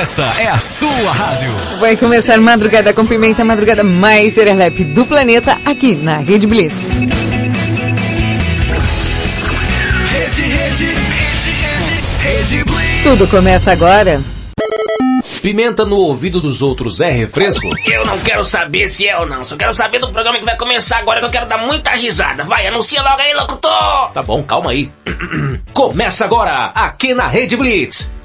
Essa é a sua rádio. Vai começar Madrugada com Pimenta, a madrugada mais serelepe do planeta, aqui na Rede Blitz. Rede, rede, rede, rede, rede Blitz. Tudo começa agora. Pimenta no ouvido dos outros é refresco? Eu não quero saber se é ou não. Só quero saber do programa que vai começar agora que eu quero dar muita risada. Vai, anuncia logo aí, locutor! Tá bom, calma aí. Começa agora, aqui na Rede Blitz.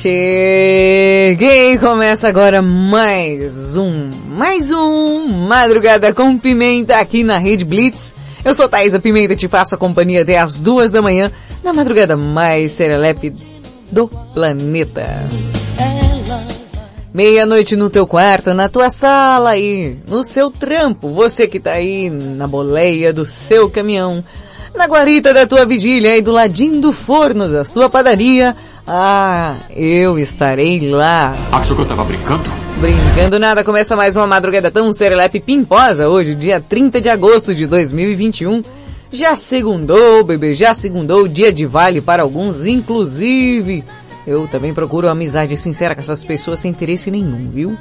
Cheguei! Começa agora mais um, mais um Madrugada com Pimenta aqui na Rede Blitz. Eu sou Thaisa Pimenta, te faço a companhia até as duas da manhã, na madrugada mais serelepe do planeta. Meia-noite no teu quarto, na tua sala aí, no seu trampo, você que tá aí na boleia do seu caminhão, na guarita da tua vigília aí do ladinho do forno da sua padaria, ah, eu estarei lá. Achou que eu tava brincando? Brincando nada, começa mais uma madrugada tão serelepe pimposa hoje, dia 30 de agosto de 2021. Já segundou, bebê, já segundou, dia de vale para alguns, inclusive. Eu também procuro amizade sincera com essas pessoas sem interesse nenhum, viu?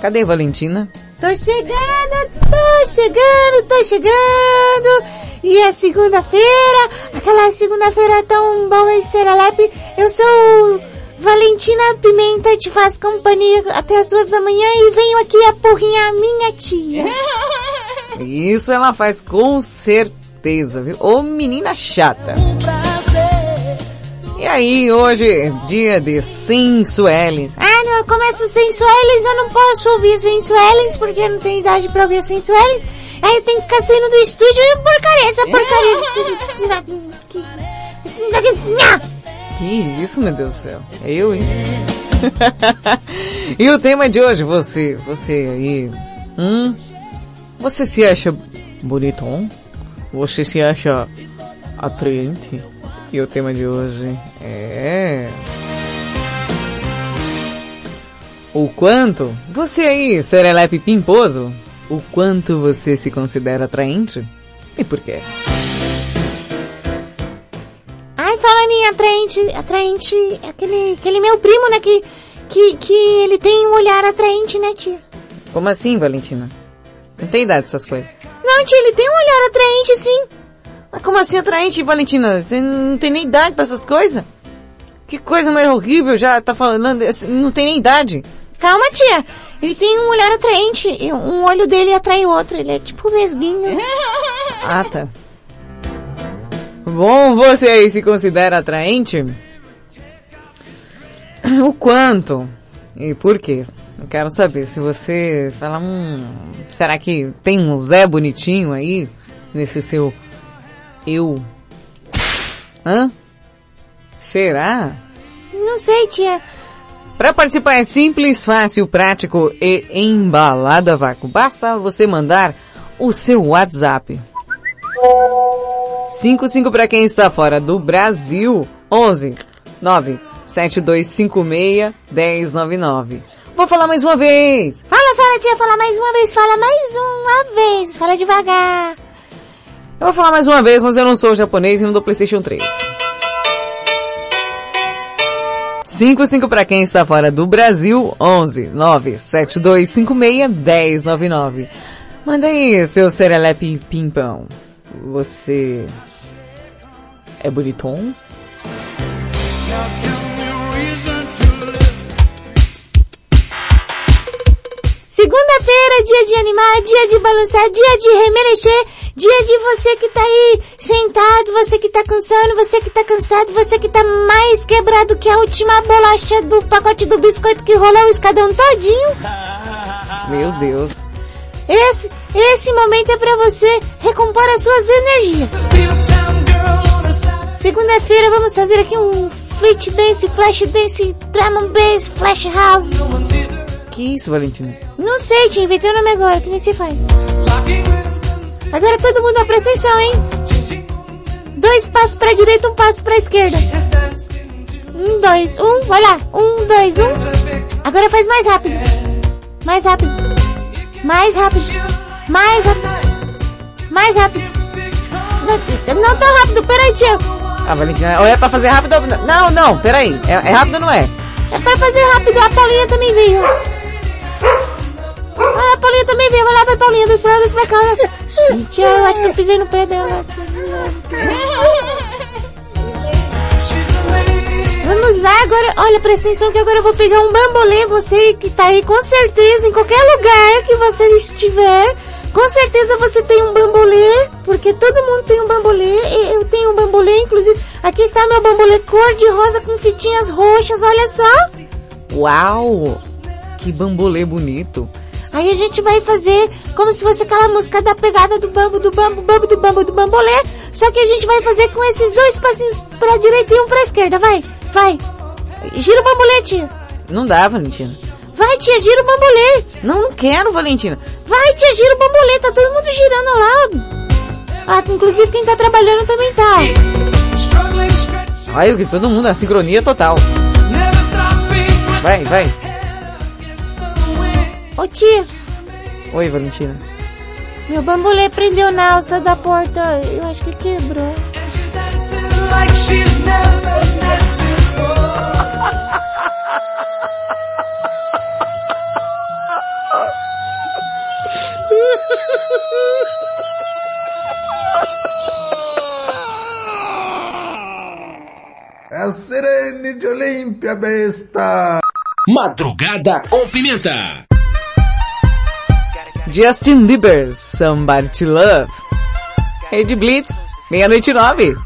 Cadê Valentina? Tô chegando, tô chegando, tô chegando. E é segunda-feira, aquela segunda-feira tão boa e serelepe. Eu sou Valentina Pimenta, te faço companhia até as duas da manhã e venho aqui apurrinhar a minha tia. Isso ela faz com certeza, viu? Ô menina chata. E aí, hoje é dia de Sensuelis. Ah, não, eu começo Sensuelis, eu não posso ouvir Sensuelis porque eu não tenho idade pra ouvir Sensuelis. Aí eu tenho que ficar saindo do estúdio e porcaria, essa porcaria. Que isso, meu Deus do céu. É eu, hein? e o tema de hoje, você, você aí, hum? Você se acha bonitão? Você se acha atraente? E o tema de hoje é... O quanto você aí, serelepe pimposo, o quanto você se considera atraente? E por quê? Ai, falando em atraente, atraente, aquele, aquele meu primo, né, que, que, que ele tem um olhar atraente, né, tia? Como assim, Valentina? Não tem idade essas coisas. Não, tia, ele tem um olhar atraente, sim. Mas como assim atraente, Valentina? Você não tem nem idade pra essas coisas? Que coisa mais horrível já tá falando, não tem nem idade. Calma, tia. Ele tem um olhar atraente. Um olho dele atrai o outro. Ele é tipo vesguinho. Ah, tá. Bom, você aí se considera atraente? O quanto? E por quê? Eu quero saber se você fala, hum, será que tem um Zé bonitinho aí nesse seu eu? Hã? Será? Não sei, tia. Para participar é simples, fácil, prático e embalado a vácuo. Basta você mandar o seu WhatsApp. 55 para quem está fora do Brasil. 11 9 7256 1099. Vou falar mais uma vez. Fala, fala, tia, fala mais uma vez, fala mais uma vez, fala devagar. Eu vou falar mais uma vez, mas eu não sou japonês e não dou Playstation 3. 55 para quem está fora do Brasil, 11 97256 1099. Manda aí, seu serelepe pimpão. Você é bonitão? Segunda-feira, dia de animar, dia de balançar, dia de remexer, dia de você que tá aí sentado, você que tá cansando, você que tá cansado, você que tá mais quebrado que a última bolacha do pacote do biscoito que rolou o escadão todinho. Meu Deus. Esse, esse momento é para você recompor as suas energias. Segunda-feira vamos fazer aqui um fleet dance, flash dance, drum and bass, flash house. Que isso, Valentina? Não sei, te inventei o nome agora, que nem se faz. Agora todo mundo presta atenção, hein? Dois passos pra direita, um passo pra esquerda. Um, dois, um, vai lá. Um, dois, um. Agora faz mais rápido. Mais rápido. Mais rápido. Mais rápido. Mais rápido. Não, não tão rápido, peraí, tia. Ah, Valentina, ou é pra fazer rápido ou... Não, não, peraí. É, é rápido ou não é? É pra fazer rápido, a Paulinha também veio. Ah, a Paulinha também veio, vai lá, vai Paulinha, dois pra lá, dois pra cá. Tia, eu acho que eu pisei no pé dela. Vamos lá agora, olha, presta atenção que agora eu vou pegar um bambolê, você que tá aí com certeza, em qualquer lugar que você estiver, com certeza você tem um bambolê, porque todo mundo tem um bambolê, eu tenho um bambolê, inclusive, aqui está meu bambolê cor de rosa com fitinhas roxas, olha só. Uau! Que bambolê bonito. Aí a gente vai fazer como se fosse aquela música da pegada do bambo, do bambo, bambo, do bambo, do bambolê. Só que a gente vai fazer com esses dois passinhos pra direita e um pra esquerda. Vai, vai. Gira o bambolê, tia. Não dá, Valentina. Vai, tia, gira o bambolê. Não, não quero, Valentina. Vai, tia, gira o bambolê. Tá todo mundo girando lá. Ah, inclusive quem tá trabalhando também tá. Olha que todo mundo, a sincronia total. Vai, vai. Ô tia, Oi, Valentina. meu bambolê prendeu na alça da porta. Eu acho que quebrou. É a Sirene de Olímpia, besta! Madrugada com Pimenta. Justin Bieber, Somebody to Love. Rede Blitz, meia-noite nove.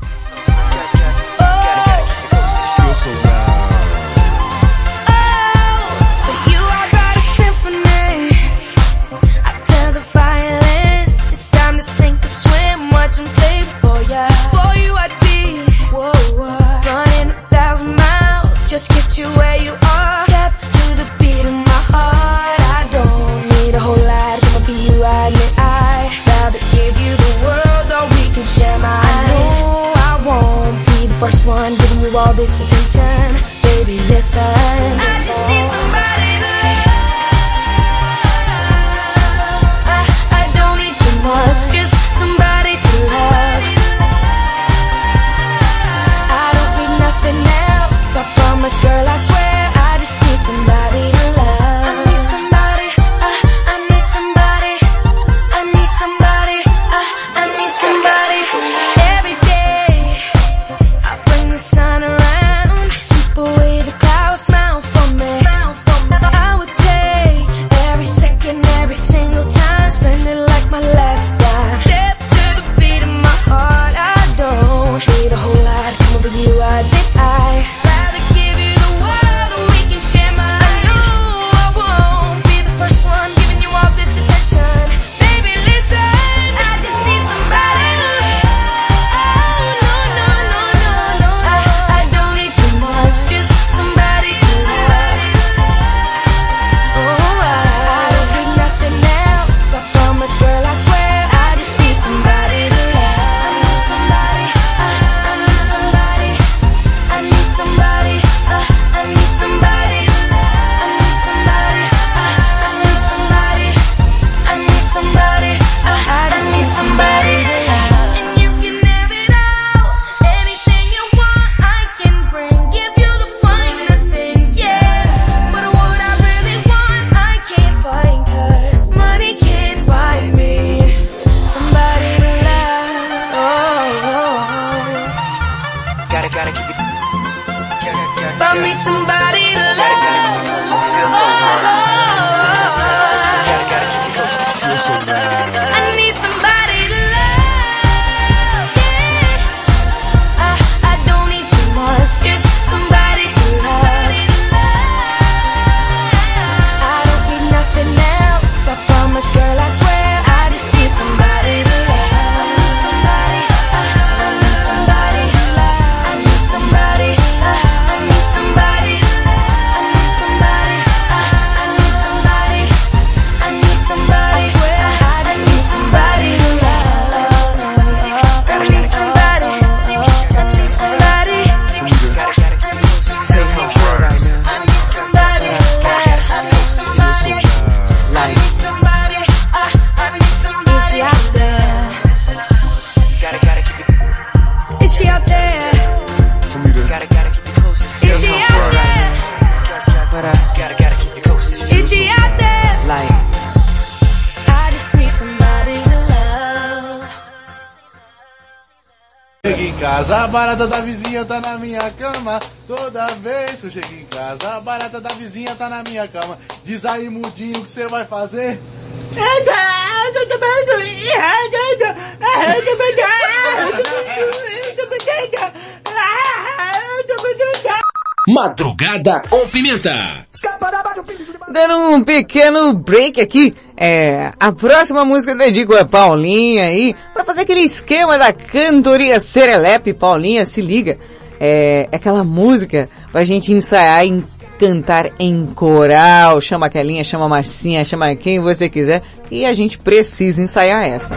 barata da vizinha tá na minha cama. Toda vez que eu chego em casa, a barata da vizinha tá na minha cama. Diz aí, mudinho, o que você vai fazer? Madrugada com pimenta. Dando um pequeno break aqui é, a próxima música eu dedico é Paulinha aí, para fazer aquele esquema da cantoria Serelepe. Paulinha, se liga. É, é aquela música pra gente ensaiar e cantar em coral. Chama a chama Marcinha, chama quem você quiser. E a gente precisa ensaiar essa.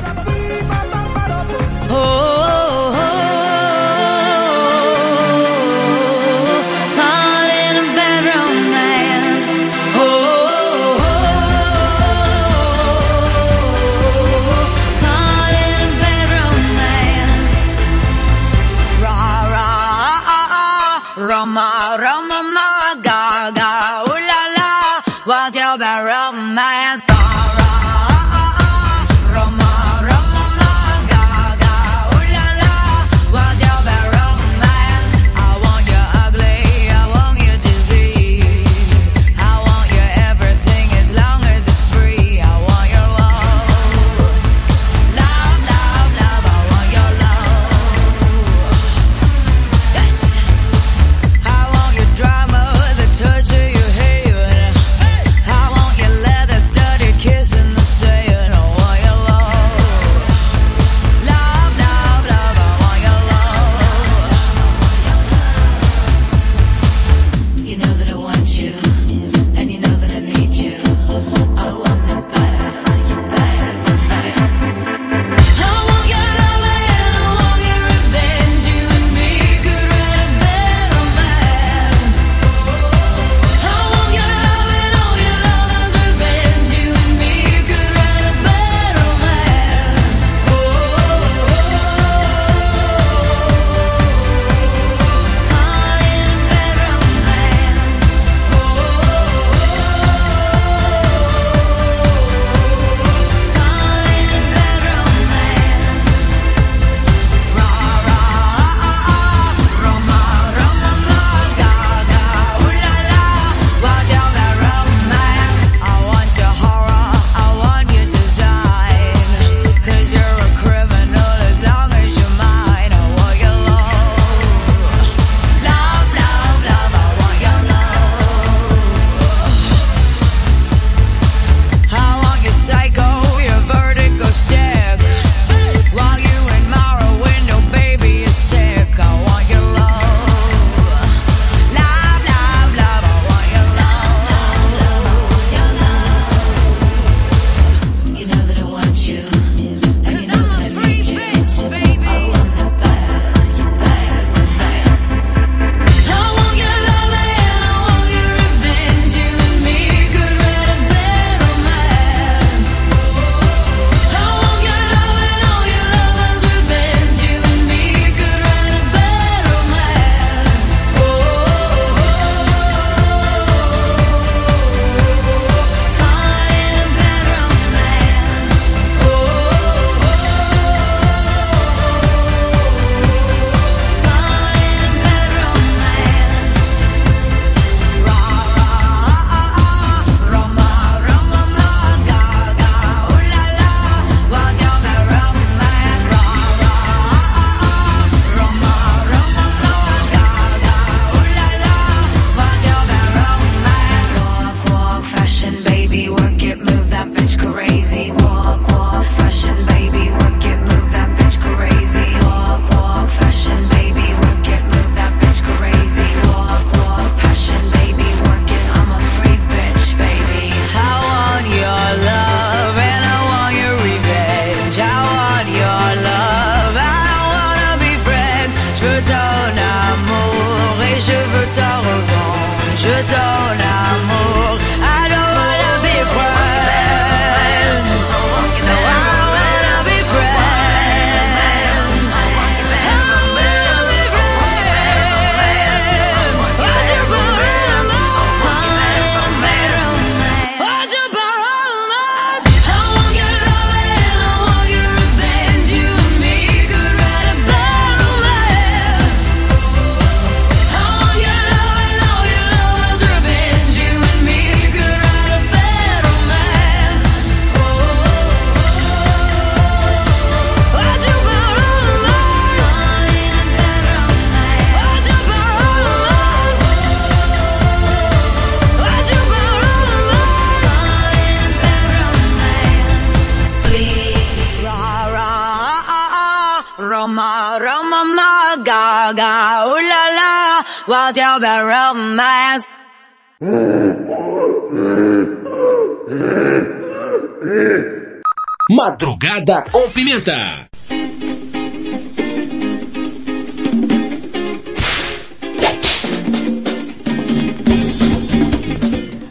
Pimenta.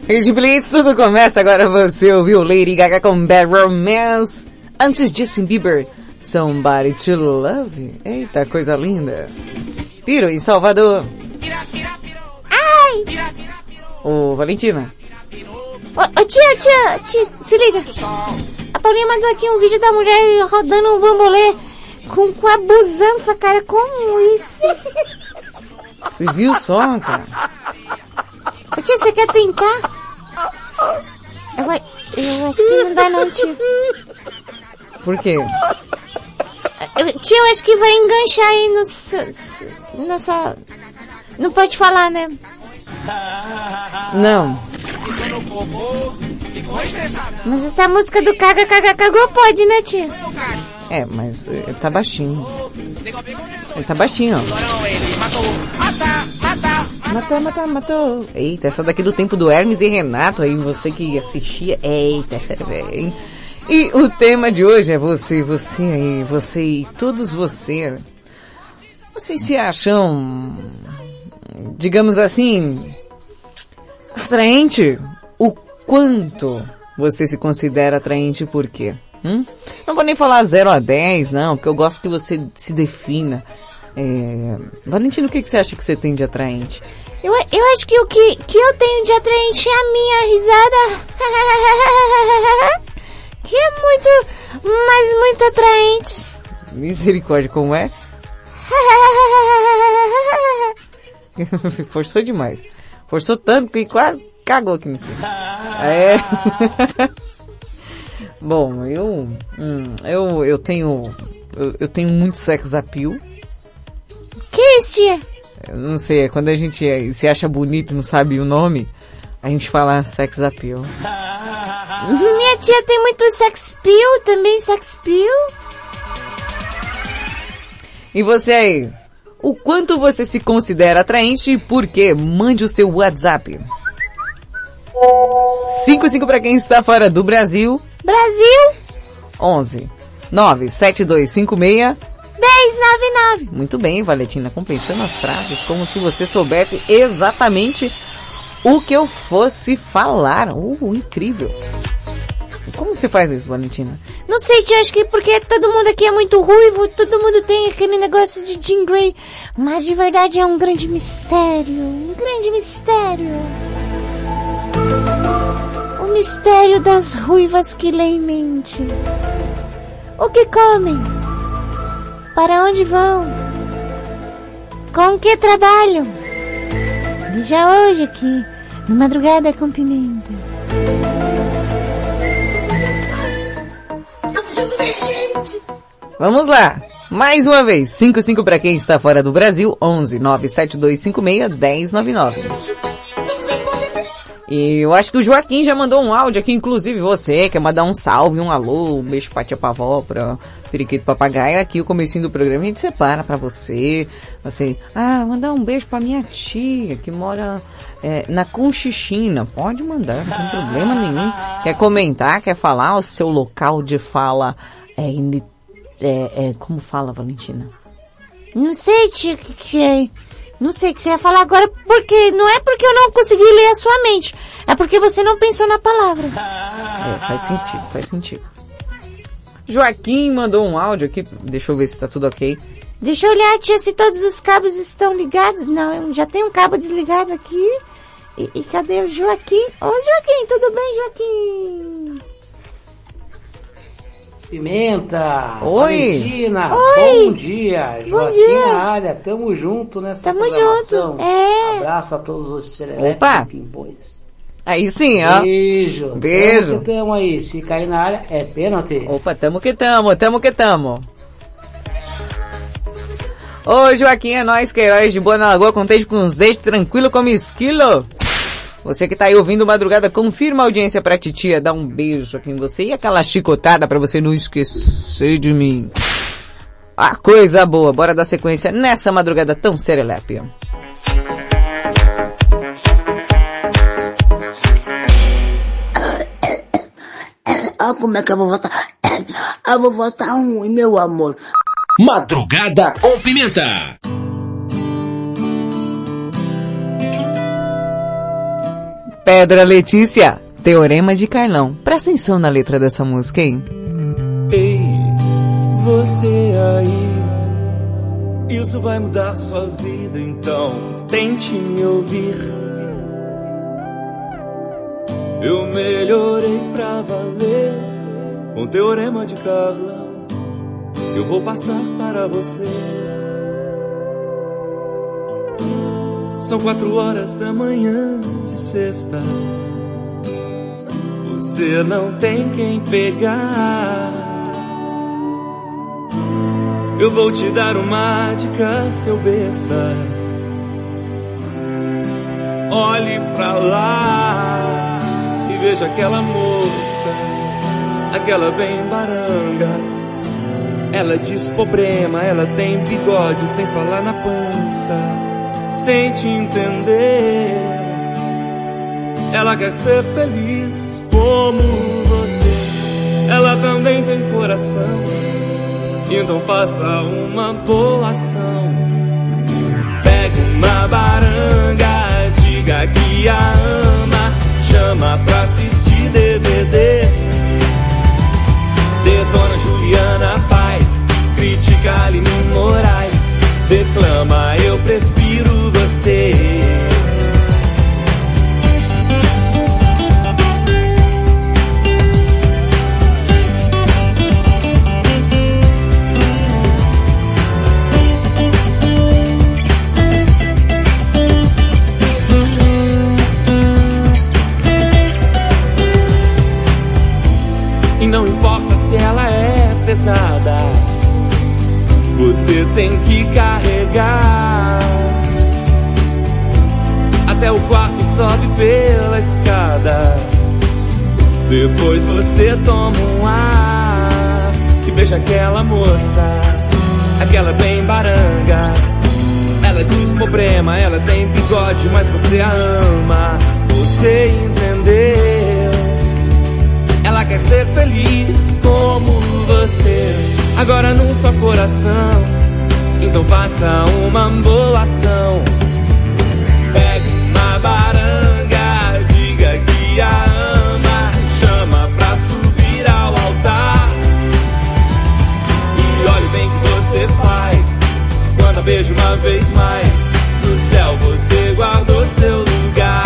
Rede Blitz, tudo começa agora. Você ouviu Lady Gaga com Bad Romance. Antes Justin Bieber, Somebody to Love. Eita, coisa linda. Piro em Salvador. Ai! Ô, Valentina. Ô, ô, tia, tia, tia, se liga. A Paulinha mandou aqui um vídeo da mulher rodando um bambolê com, com a busanfa, cara. Como isso? Você viu só, cara? Ô, tia, você quer tentar? Eu, eu acho que não dá não, tia. Por quê? Eu, tia, eu acho que vai enganchar aí no, na sua... Não pode falar, né? Não. Mas essa música do Caga Caga Cagou pode, né, tia? É, mas eh, tá baixinho. Ele tá baixinho, ó. Matou, matou, matou. Eita, essa daqui do tempo do Hermes e Renato, aí você que assistia. Eita, velha, hein? E o tema de hoje é você, você aí, você e todos você. Vocês se acham, digamos assim, atraente? O quanto você se considera atraente e por quê? Hum? Não vou nem falar 0 a 10, não, porque eu gosto que você se defina. É... Valentino, o que, que você acha que você tem de atraente? Eu, eu acho que o que, que eu tenho de atraente é a minha risada. que é muito, mas muito atraente. Misericórdia, como é? Forçou demais. Forçou tanto que quase cagou aqui no cima. É. Bom, eu, hum, eu, eu tenho, eu, eu tenho muito sex appeal. que isso, tia? Eu não sei, é quando a gente é- se acha bonito e não sabe o nome, a gente fala sex appeal. Minha tia tem muito sex pill também, sex pill. E você aí? O quanto você se considera atraente e por quê? Mande o seu WhatsApp. 55 para quem está fora do Brasil. Brasil 11 97256 1099. Muito bem, Valentina, completando as frases como se você soubesse exatamente o que eu fosse falar. Uh, incrível. Como você faz isso, Valentina? Não sei, tia, acho que porque todo mundo aqui é muito ruivo, todo mundo tem aquele negócio de Jean Grey, mas de verdade é um grande mistério, um grande mistério. O mistério das ruivas que leem mente. O que comem? Para onde vão? Com que trabalham? Veja hoje aqui, no Madrugada com Pimenta. Vamos lá. Mais uma vez, 55 para quem está fora do Brasil, 11 97256 1099. E eu acho que o Joaquim já mandou um áudio aqui, inclusive você, quer mandar um salve, um alô, um beijo pra tia Pavó, pra Periquito Papagaio, aqui o comecinho do programa a gente separa pra você, você, ah, mandar um beijo pra minha tia, que mora é, na Conchichina, pode mandar, não tem problema nenhum. Quer comentar, quer falar o seu local de fala, é, é, é como fala, Valentina? Não sei, tia, que que é. Não sei o que você ia falar agora, porque não é porque eu não consegui ler a sua mente, é porque você não pensou na palavra. É, faz sentido, faz sentido. Joaquim mandou um áudio aqui, deixa eu ver se tá tudo ok. Deixa eu olhar, tia, se todos os cabos estão ligados. Não, eu já tenho um cabo desligado aqui. E, e cadê o Joaquim? Ô, Joaquim, tudo bem, Joaquim? Pimenta! Oi. Valentina! Oi. Bom dia! Joaquim dia. na área, tamo junto nessa Tamo programação. junto, é. Abraço a todos os Opa. sereletes pimpões. Aí sim, ó. Beijo! Beijo. Tamo que tamo aí, se cair na área é pênalti. Opa, tamo que tamo, tamo que tamo. Ô Joaquim, é nóis, Queiroz de Boa na Lagoa, contente com os dentes, tranquilo como esquilo. Você que tá aí ouvindo Madrugada, confirma a audiência pra titia, dá um beijo aqui em você e aquela chicotada pra você não esquecer de mim. A coisa boa, bora dar sequência nessa madrugada tão serelepe. Ah, como é que eu vou votar? Eu vou votar um, meu amor. Madrugada com Pimenta. Pedra Letícia, Teorema de Carlão. Presta atenção na letra dessa música, hein? Ei, você aí. Isso vai mudar sua vida, então tente me ouvir. Eu melhorei pra valer com teorema de Carlão. Eu vou passar para você. São quatro horas da manhã de sexta. Você não tem quem pegar. Eu vou te dar uma dica, seu besta. Olhe pra lá e veja aquela moça, aquela bem baranga. Ela diz problema, ela tem bigode sem falar na pança. Tente entender. Ela quer ser feliz como você. Ela também tem coração. Então faça uma boa ação. Pega uma baranga, diga que a ama, chama pra assistir DVD. Detona Juliana Paz, critica Aline Moraes, declama eu prefiro E não importa se ela é pesada, você tem que carregar. Até o quarto sobe pela escada. Depois você toma um ar e veja aquela moça, aquela bem baranga. Ela diz problema, ela tem bigode, mas você a ama. Você entendeu? Ela quer ser feliz como você. Agora num só coração. Então faça uma boa ação. Beijo uma vez mais. No céu você guardou seu lugar.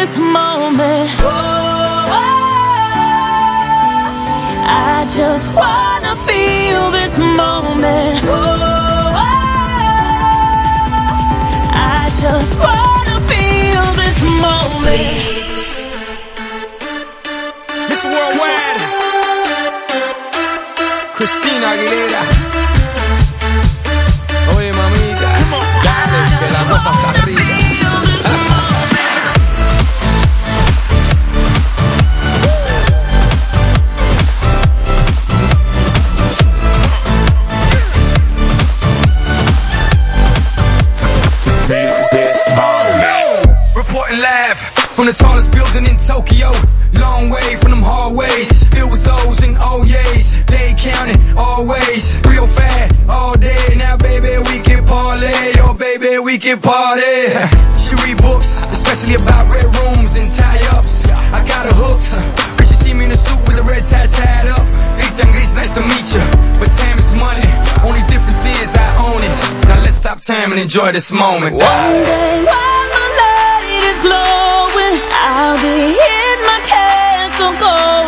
this moment. Oh, I just wanna feel this moment. Oh, I just wanna feel this moment. Miss Worldwide, Christina Aguilera. From the tallest building in Tokyo. Long way from them hallways. It was O's and O's. They counted always. Real fat all day. Now baby we can parlay. Oh baby we can party. She read books, especially about red rooms and tie-ups. I got her hooked. Cause she see me in a suit with a red tie tied up. Ethan Gris, nice to meet you. But time is money. Only difference is I own it. Now let's stop time and enjoy this moment. One day while my light is glowing, go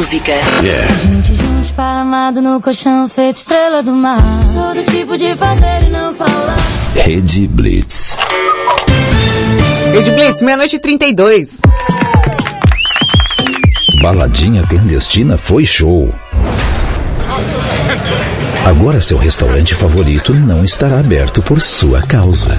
música. Yeah. Gente junto, esparramado no colchão, feito estrela do mar. Sou do tipo de fazer e não falar. Rede Blitz. Rede Blitz, meia-noite e 32. Baladinha clandestina foi show. Agora seu restaurante favorito não estará aberto por sua causa.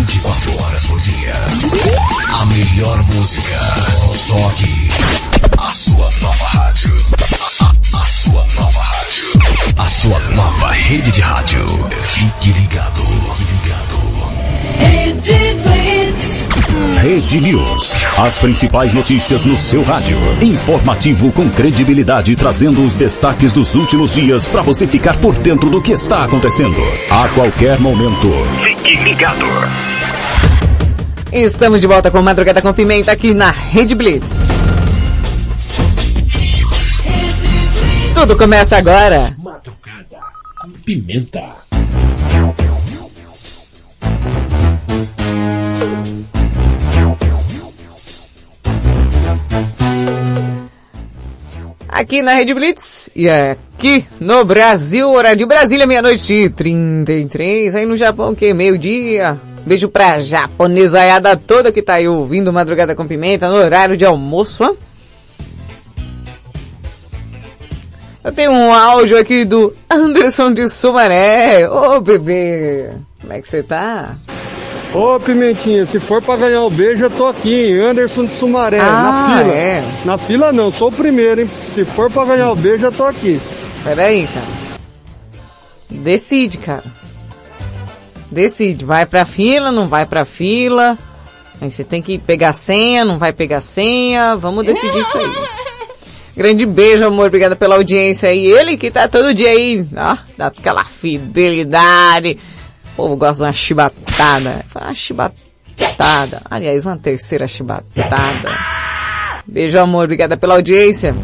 24 horas por dia. A melhor música. Só aqui. A sua nova rádio. A, a- a sua nova rádio. A sua nova rede de rádio. Fique ligado. Fique ligado. Rede News. As principais notícias no seu rádio. Informativo com credibilidade, trazendo os destaques dos últimos dias para você ficar por dentro do que está acontecendo. A qualquer momento. Ligado. Estamos de volta com Madrugada com Pimenta aqui na Rede Blitz. Tudo começa agora. Madrugada com pimenta. Aqui na Rede Blitz e aqui no Brasil, horário de Brasília, meia-noite e 33. Aí no Japão, que meio-dia. Beijo pra japonesaiada toda que tá aí ouvindo Madrugada com Pimenta no horário de almoço. Eu tenho um áudio aqui do Anderson de Sumaré. Ô bebê, como é que você tá? Ô Pimentinha, se for pra ganhar o beijo, eu tô aqui, hein? Anderson de Sumaré, Ah, na fila. é? Na fila não, sou o primeiro, hein? Se for pra ganhar o beijo, eu tô aqui. Peraí, cara. Decide, cara. Decide. Vai pra fila, não vai pra fila. Aí você tem que pegar senha, não vai pegar senha. Vamos decidir isso aí. Grande beijo, amor. Obrigada pela audiência aí. Ele que tá todo dia aí, ó, daquela fidelidade. O povo gosta de uma chibatada. Uma chibatada. Aliás, uma terceira chibatada. Beijo, amor. Obrigada pela audiência.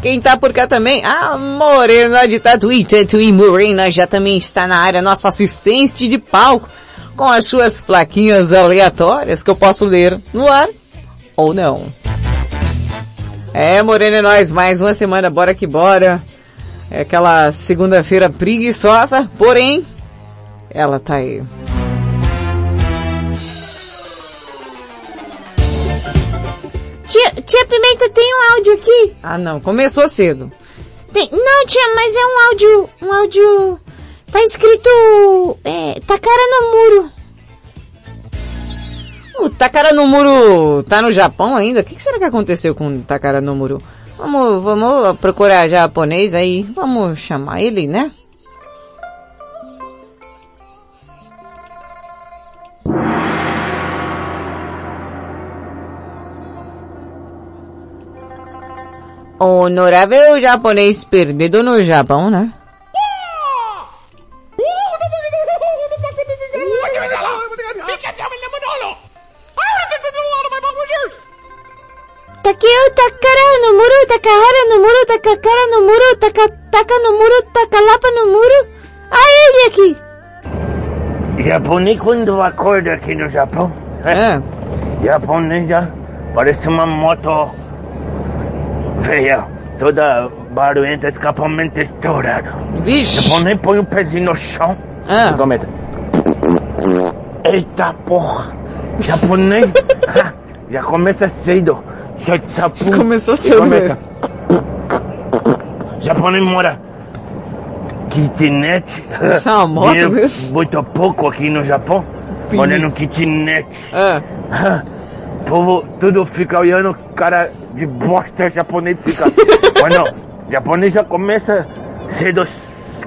Quem tá por cá também? A Morena de Tatuí. Tatuí Morena já também está na área. Nossa assistente de palco. Com as suas plaquinhas aleatórias que eu posso ler no ar. Ou não. É, Morena é nós. Mais uma semana. Bora que bora. É aquela segunda-feira preguiçosa. Porém, ela tá aí. Tia, Pimenta, tem um áudio aqui? Ah não, começou cedo. Tem, não, tia, mas é um áudio, um áudio, tá escrito, é, Takara no muro. O Takara no Muro tá no Japão ainda? O que, que será que aconteceu com o Takara no Muro? Vamos, vamos procurar japonês aí. Vamos chamar ele, né? Honorável japonês perdido no Japão, né? Takeo Takara no muro, Takahara no muro, Takakara no muro, Taka, Taka no muro, Takalapa no muro. Ah, ele aqui. Japonês quando acorda aqui no Japão. É. Japonês já parece uma moto feia, toda barulhenta, escapamento estourado. Vixe. Japonês põe o pezinho no chão Ah. e começa. Eita porra! Japonês ah, já começa cedo. Já tá Começou cedo começa. Japonês mora kitnet. Isso é uma moto mesmo? Muito pouco aqui no Japão. Pini. Morando kitnet. Ah. O povo tudo fica olhando, cara de bosta japonês fica. Mas não, japonês já começa cedo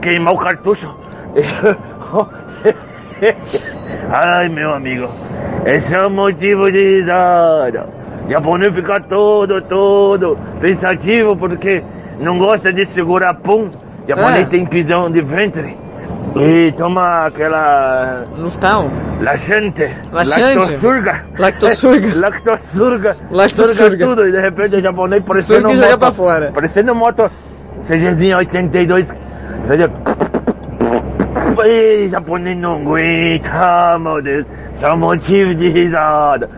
queimar o cartucho. Ai meu amigo, esse é o motivo de risada. Japonês fica todo, todo pensativo porque não gosta de segurar pum. Japonês Ah. tem pisão de ventre. E toma aquela... Luftão. Laxante. Laxante? Lactosurga. Lactosurga. Lactosurga. Lactosurga. Surga tudo. E de repente o japonês parecendo Surga moto. pra fora. Parecendo moto CGzinha 82. Entendeu? Ih, japonês não aguenta, meu Deus. Só motivo de risada.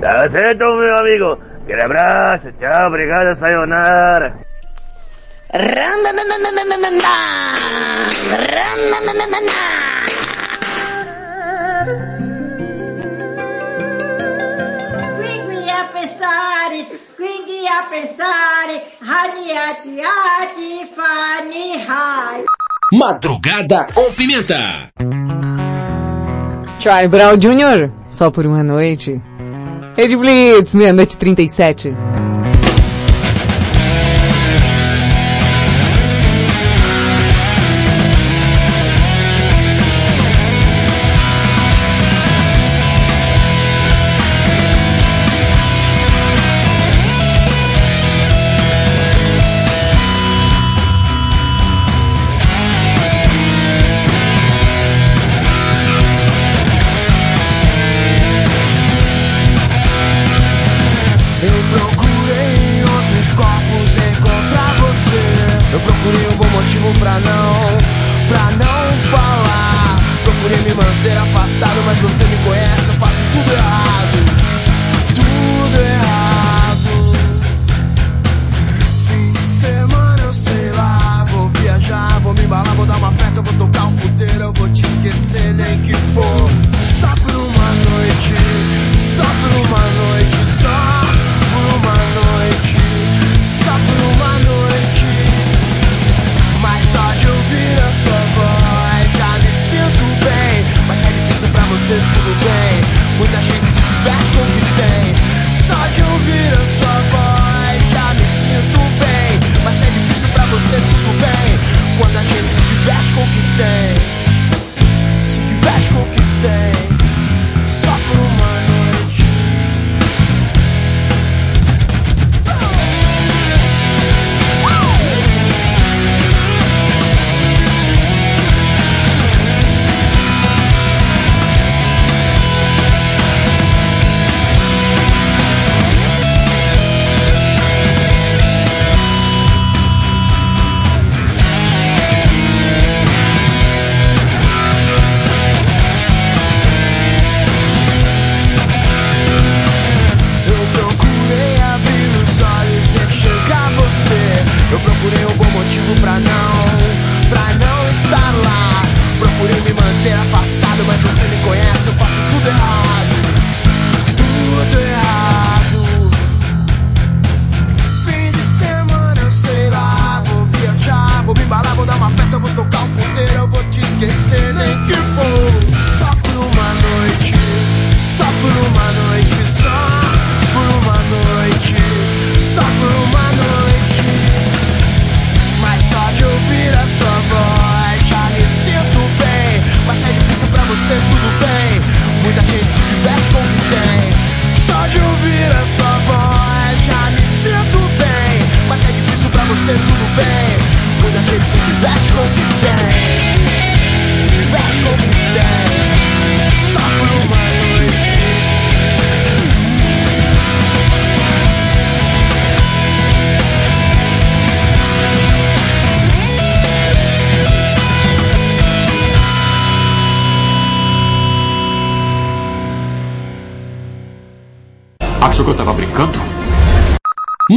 Tá certo, meu amigo? Aquele abraço. Tchau, obrigado, sayonara. Quindi a pensare, quindi a pensare, hani ati fani hai. Madrugada com pimenta. Charlie Brown Jr., só por uma noite. Rede Blitz, meia-noite e 37.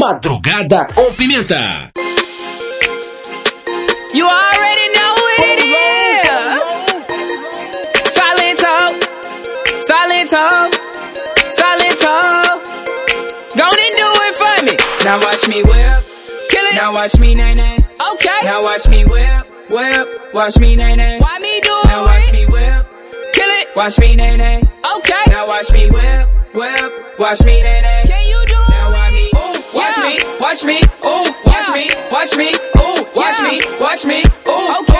Madrugada com pimenta. You already know who it is. Silento, Silento, Silento. Go on and do it for me. Now watch me whip. Kill it. Now watch me nay nay. Okay. Now watch me whip, whip. Watch me nay nay. Why me do it? Now watch me whip. Kill it. Watch me nay nay. Okay. Now watch me whip, whip. Watch me nay nay. Watch me. Ooh, watch me, watch me. Ooh, watch me, watch me. Ooh, okay,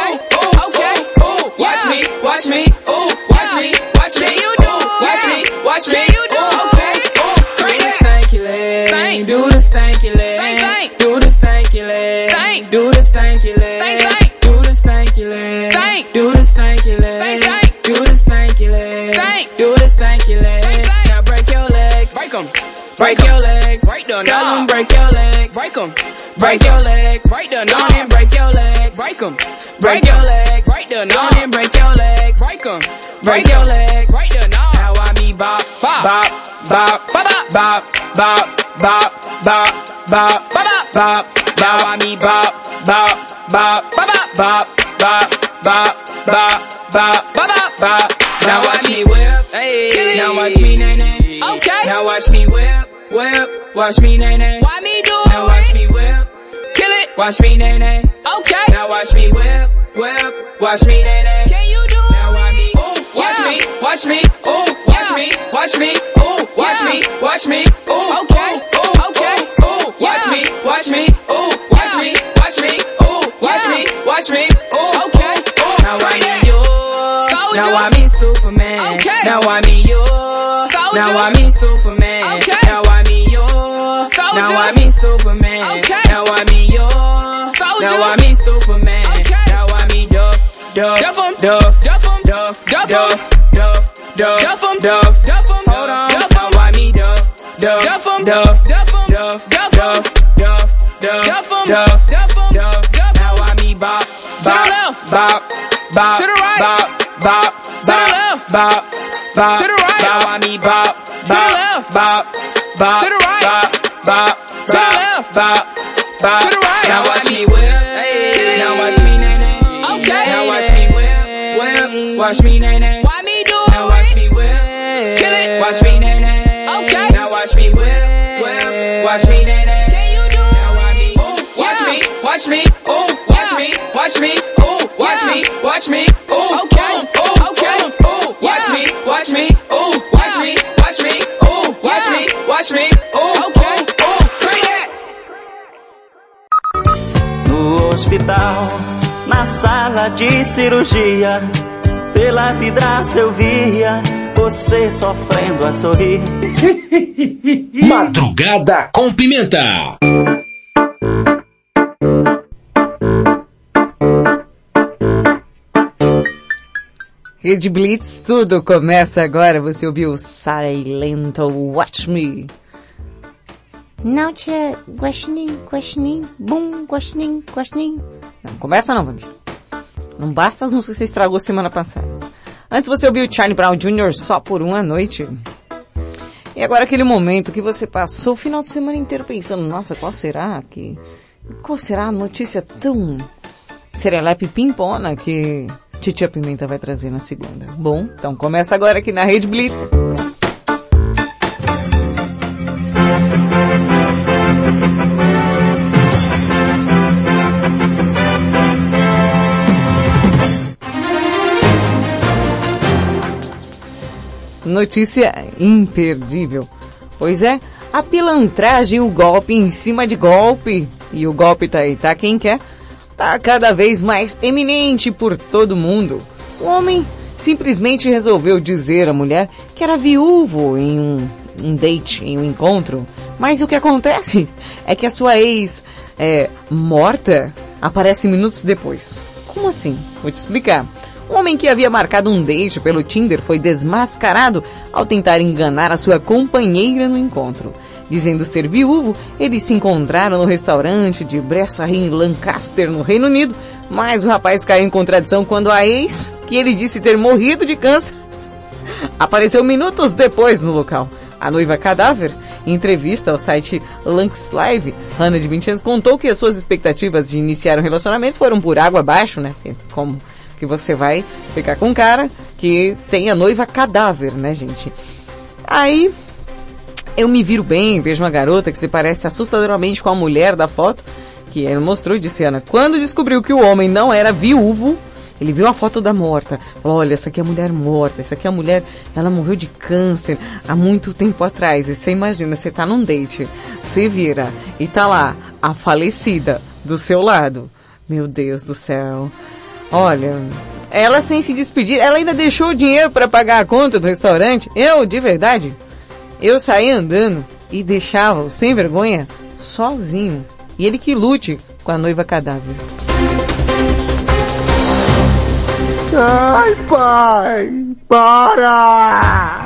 Break your legs. Break them. Tell them break your legs. Break 'em. Break your legs. Break the knob and break your legs. Break 'em. Break your legs. Break the knob and break your legs. Break 'em. Break your legs. Break the knob. Now I me bop, bop, bop, bop, bop, bop, bop, bop, bop, bop, bop, bop. Now I me bop, bop, bop, bop, bop, bop, bop, bop, bop, bop, bop. Now watch me whip. Hey. Now watch me nay nay. Okay. Now watch me whip, whip. Watch me nay nay. Why me do it? Now watch me whip. Kill it. Watch me nay nay. Okay. Now watch me whip, whip. Watch me nay nay. Can you do it? Now watch me. Ooh, watch me, watch me. Ooh, watch me, watch me. Ooh, watch me, watch me. Ooh, okay, Now I'm in you. Soldier. Now I'm in Superman. Okay. Now I'm in you. Soldier. Now I'm in Superman. Okay. Now I'm in you. Soldier. Now I'm in Superman. Okay. Now I'm in Duff. Duff. Duff duff, Duff. Duff duff, Duff. Duff. Duff. Duff. Duff. Duff duff, Duff. Duff em. Hold on. Duff em. Now I'm in Duff. Duff. Duff em. Duff. Duff em. Duff. Duff. Duff. Duff. Duff em. Duff. Duff. Duff. Now I'm in Bop. Bop. Bop. Bop. To the right. Bop. Bop. Bop. To the left. Bop bop, to the right. Now I me bop, to the left, bop, bop, to the right, bop, bop, to the left, bop, bop, to the right. Now watch me whip, hey, now watch me nay nay. Okay. Now watch me whip, whip, watch me nay nay. Why me do it? Now watch me whip, kill it. Watch me nay nay. Okay. Now watch me whip, whip, watch me nay nay. Can you do it? Now watch me, ooh, watch me, watch me, ooh, watch me, watch me, ooh, watch me, watch me, me, watch me, ooh, okay, ooh, bring it. No hospital, na sala de cirurgia, pela vidraça eu via você sofrendo a sorrir. Madrugada com Pimenta. Rede Blitz, tudo começa agora. Você ouviu Silent Watch Me. Não, tia, guaxinim, guaxinim, bum, guaxinim, guaxinim. Não, começa não, Bambi. Não basta as músicas que você estragou semana passada. Antes você ouviu Charlie Brown Jr. só por uma noite. E agora aquele momento que você passou o final de semana inteiro pensando, nossa, qual será que... Qual será a notícia tão serelepe pimpona que Titia Pimenta vai trazer na segunda? Bom, então começa agora aqui na Rede Blitz. Notícia imperdível. Pois é, a pilantragem, o golpe em cima de golpe, e o golpe tá aí, tá quem quer, tá cada vez mais eminente por todo mundo. O homem simplesmente resolveu dizer à mulher que era viúvo em um, um date, em um encontro. Mas o que acontece é que a sua ex, é, morta, aparece minutos depois. Como assim? Vou te explicar. Um homem que havia marcado um date pelo Tinder foi desmascarado ao tentar enganar a sua companheira no encontro. Dizendo ser viúvo, eles se encontraram no restaurante de Bressay em Lancaster, no Reino Unido, mas o rapaz caiu em contradição quando a ex, que ele disse ter morrido de câncer, apareceu minutos depois no local. A noiva cadáver, em entrevista ao site Lanx Live, Hannah, de 20 anos, contou que as suas expectativas de iniciar um relacionamento foram por água abaixo, né? Como que você vai ficar com um cara que tem a noiva cadáver, né, gente? Aí, eu me viro bem, vejo uma garota que se parece assustadoramente com a mulher da foto, que ele mostrou e disse, Ana, quando descobriu que o homem não era viúvo, ele viu a foto da morta. Falou, olha, essa aqui é a mulher morta, essa aqui é a mulher, ela morreu de câncer há muito tempo atrás. E você imagina, você tá num date, se vira e tá lá a falecida do seu lado. Meu Deus do céu. Olha, ela sem se despedir, ela ainda deixou o dinheiro para pagar a conta do restaurante. Eu, de verdade, eu saí andando e deixava o sem vergonha sozinho. E ele que lute com a noiva cadáver. Ai, pai, para!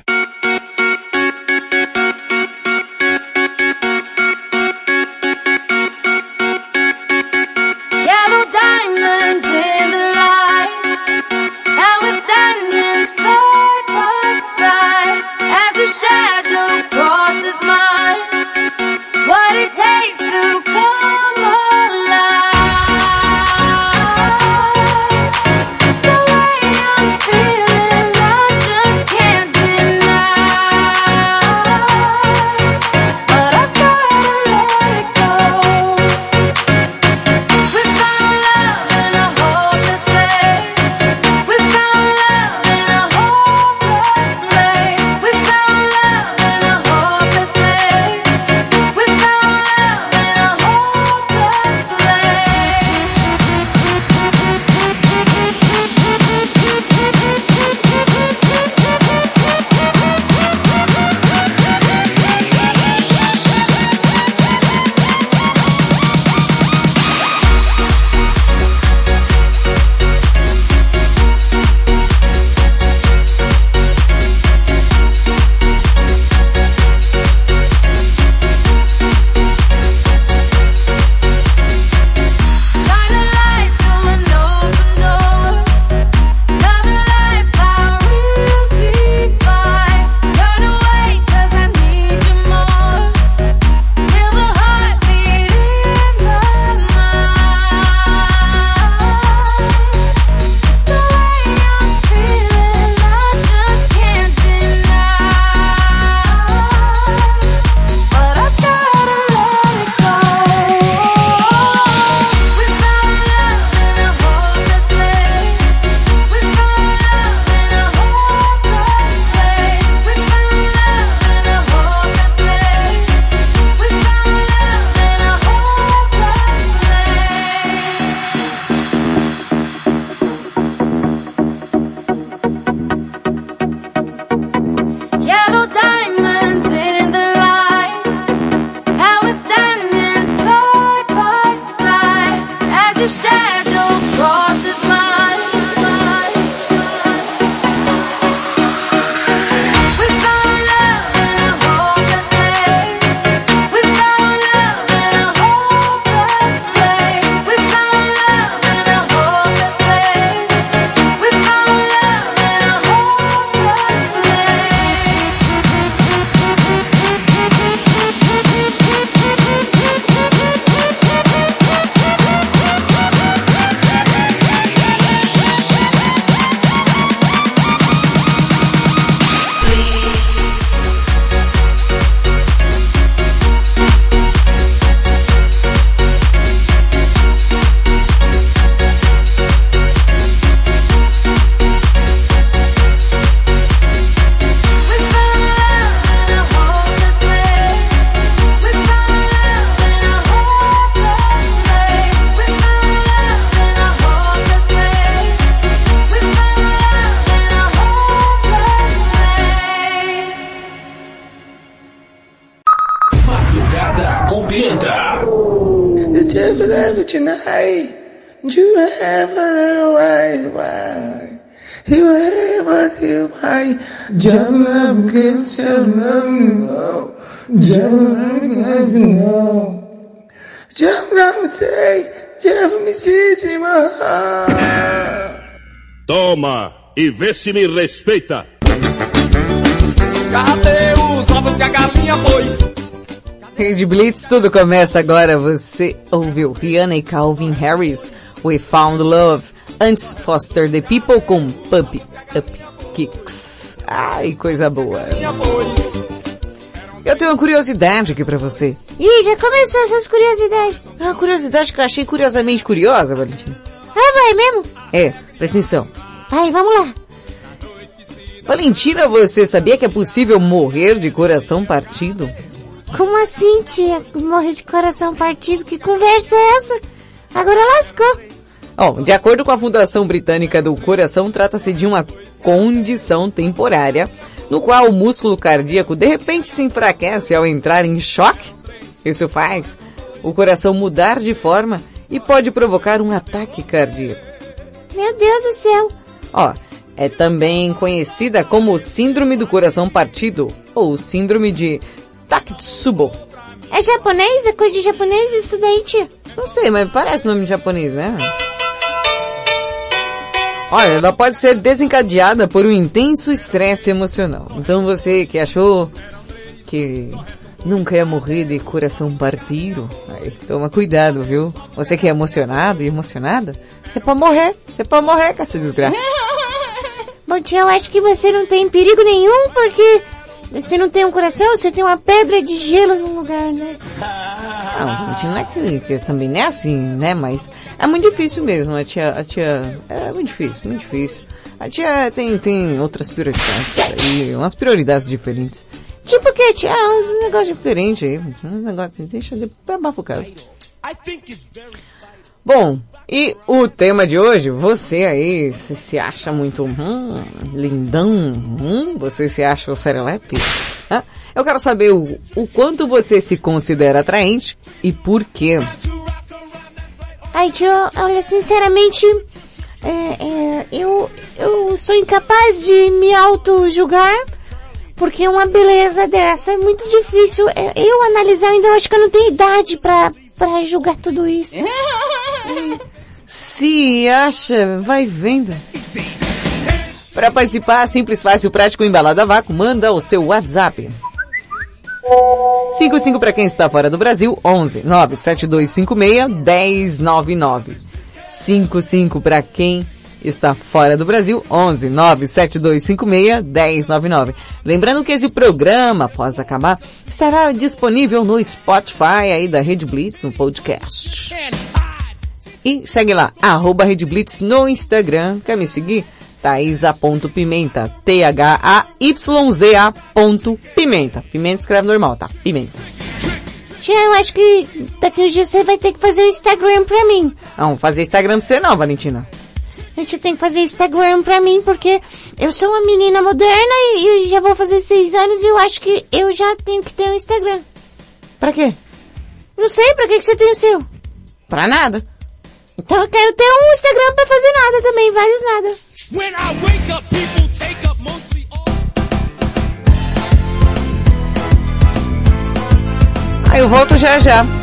Se me respeita. Cadê os ovos que a galinha pôs? Rede Blitz, tudo começa agora. Você ouviu Rihanna e Calvin Harris, We Found Love. Antes, Foster the People com Pump Up Kicks. Ai, coisa boa. Eu tenho uma curiosidade aqui pra você. Ih, já começou essas curiosidades. Uma curiosidade que eu achei curiosamente curiosa, Valentina. Ah, vai mesmo? É, presta atenção. Vai, vamos lá. Valentina, você sabia que é possível morrer de coração partido? Como assim, tia? Morrer de coração partido? Que conversa é essa? Agora lascou. Bom, de acordo com a Fundação Britânica do Coração, trata-se de uma condição temporária no qual o músculo cardíaco de repente se enfraquece ao entrar em choque. Isso faz o coração mudar de forma e pode provocar um ataque cardíaco. Meu Deus do céu. Ó, é também conhecida como síndrome do coração partido ou síndrome de Takotsubo. É japonês? É coisa de japonês isso daí, tia? Não sei, mas parece nome de japonês, né? Olha, ela pode ser desencadeada por um intenso estresse emocional. Então você que achou que nunca ia morrer de coração partido, aí toma cuidado, viu? Você que é emocionado e emocionada, você pode morrer, você pode morrer com essa desgraça. Bom, tia, eu acho que você não tem perigo nenhum, porque você não tem um coração, você tem uma pedra de gelo no lugar, né? Não, gente, não é que, que também não é assim, né? Mas é muito difícil mesmo, a tia, a tia, é muito difícil, muito difícil. A tia tem, tem outras prioridades aí, umas prioridades diferentes. Tipo o que, tia? Uns negócios diferentes aí, uns negócios, deixa eu abafa o caso. Bom, e o tema de hoje, você aí, você se acha muito hum, lindão, hum, você se acha o serelepe? Hã? Eu quero saber o, o quanto você se considera atraente e por quê. Ai, tio, olha, sinceramente, é, é, eu, eu sou incapaz de me auto-julgar, porque uma beleza dessa é muito difícil. É, Eu analisar ainda, eu acho que eu não tenho idade pra, pra julgar tudo isso. Se acha, vai vendo. Para participar, simples, fácil, prático, embalada a vácuo, manda o seu WhatsApp. 55 para quem está fora do Brasil, 11 97256 1099. 55 para quem está fora do Brasil, 11 97256 1099. Lembrando que esse programa, após acabar, estará disponível no Spotify aí da Rede Blitz, no podcast. E segue lá, arroba Rede Blitz no Instagram. Quer me seguir? Thaisa.pimenta. T-H-A-Y-Z-A ponto pimenta. Pimenta escreve normal, tá? Pimenta. Tia, eu acho que daqui uns dias você vai ter que fazer o Instagram pra mim. Não, fazer Instagram pra você não, Valentina. A gente tem que fazer Instagram pra mim, porque eu sou uma menina moderna e, e já vou fazer seis anos e eu acho que eu já tenho que ter um Instagram. Pra quê? Não sei, pra que, que você tem o seu? Pra nada. Então eu quero ter um Instagram pra fazer nada também, vários nada. When I wake up, people take up mostly Aí eu volto já já.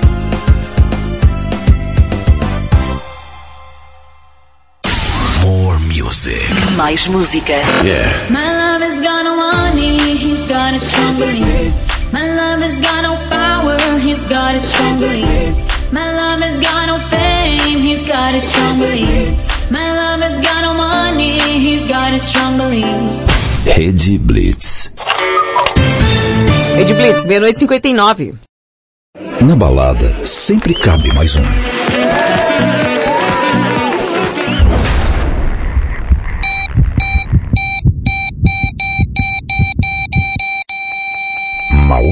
Music. Mais música. Yeah. My love has got no money, he's got his strong beliefs. My love has got no power, he's got his strong beliefs. My love has got no fame, he's got his strong beliefs. My love has got no money, he's got his strong beliefs. Rede Blitz. Ed Blitz, meia-noite e 59. Na balada, sempre cabe mais um.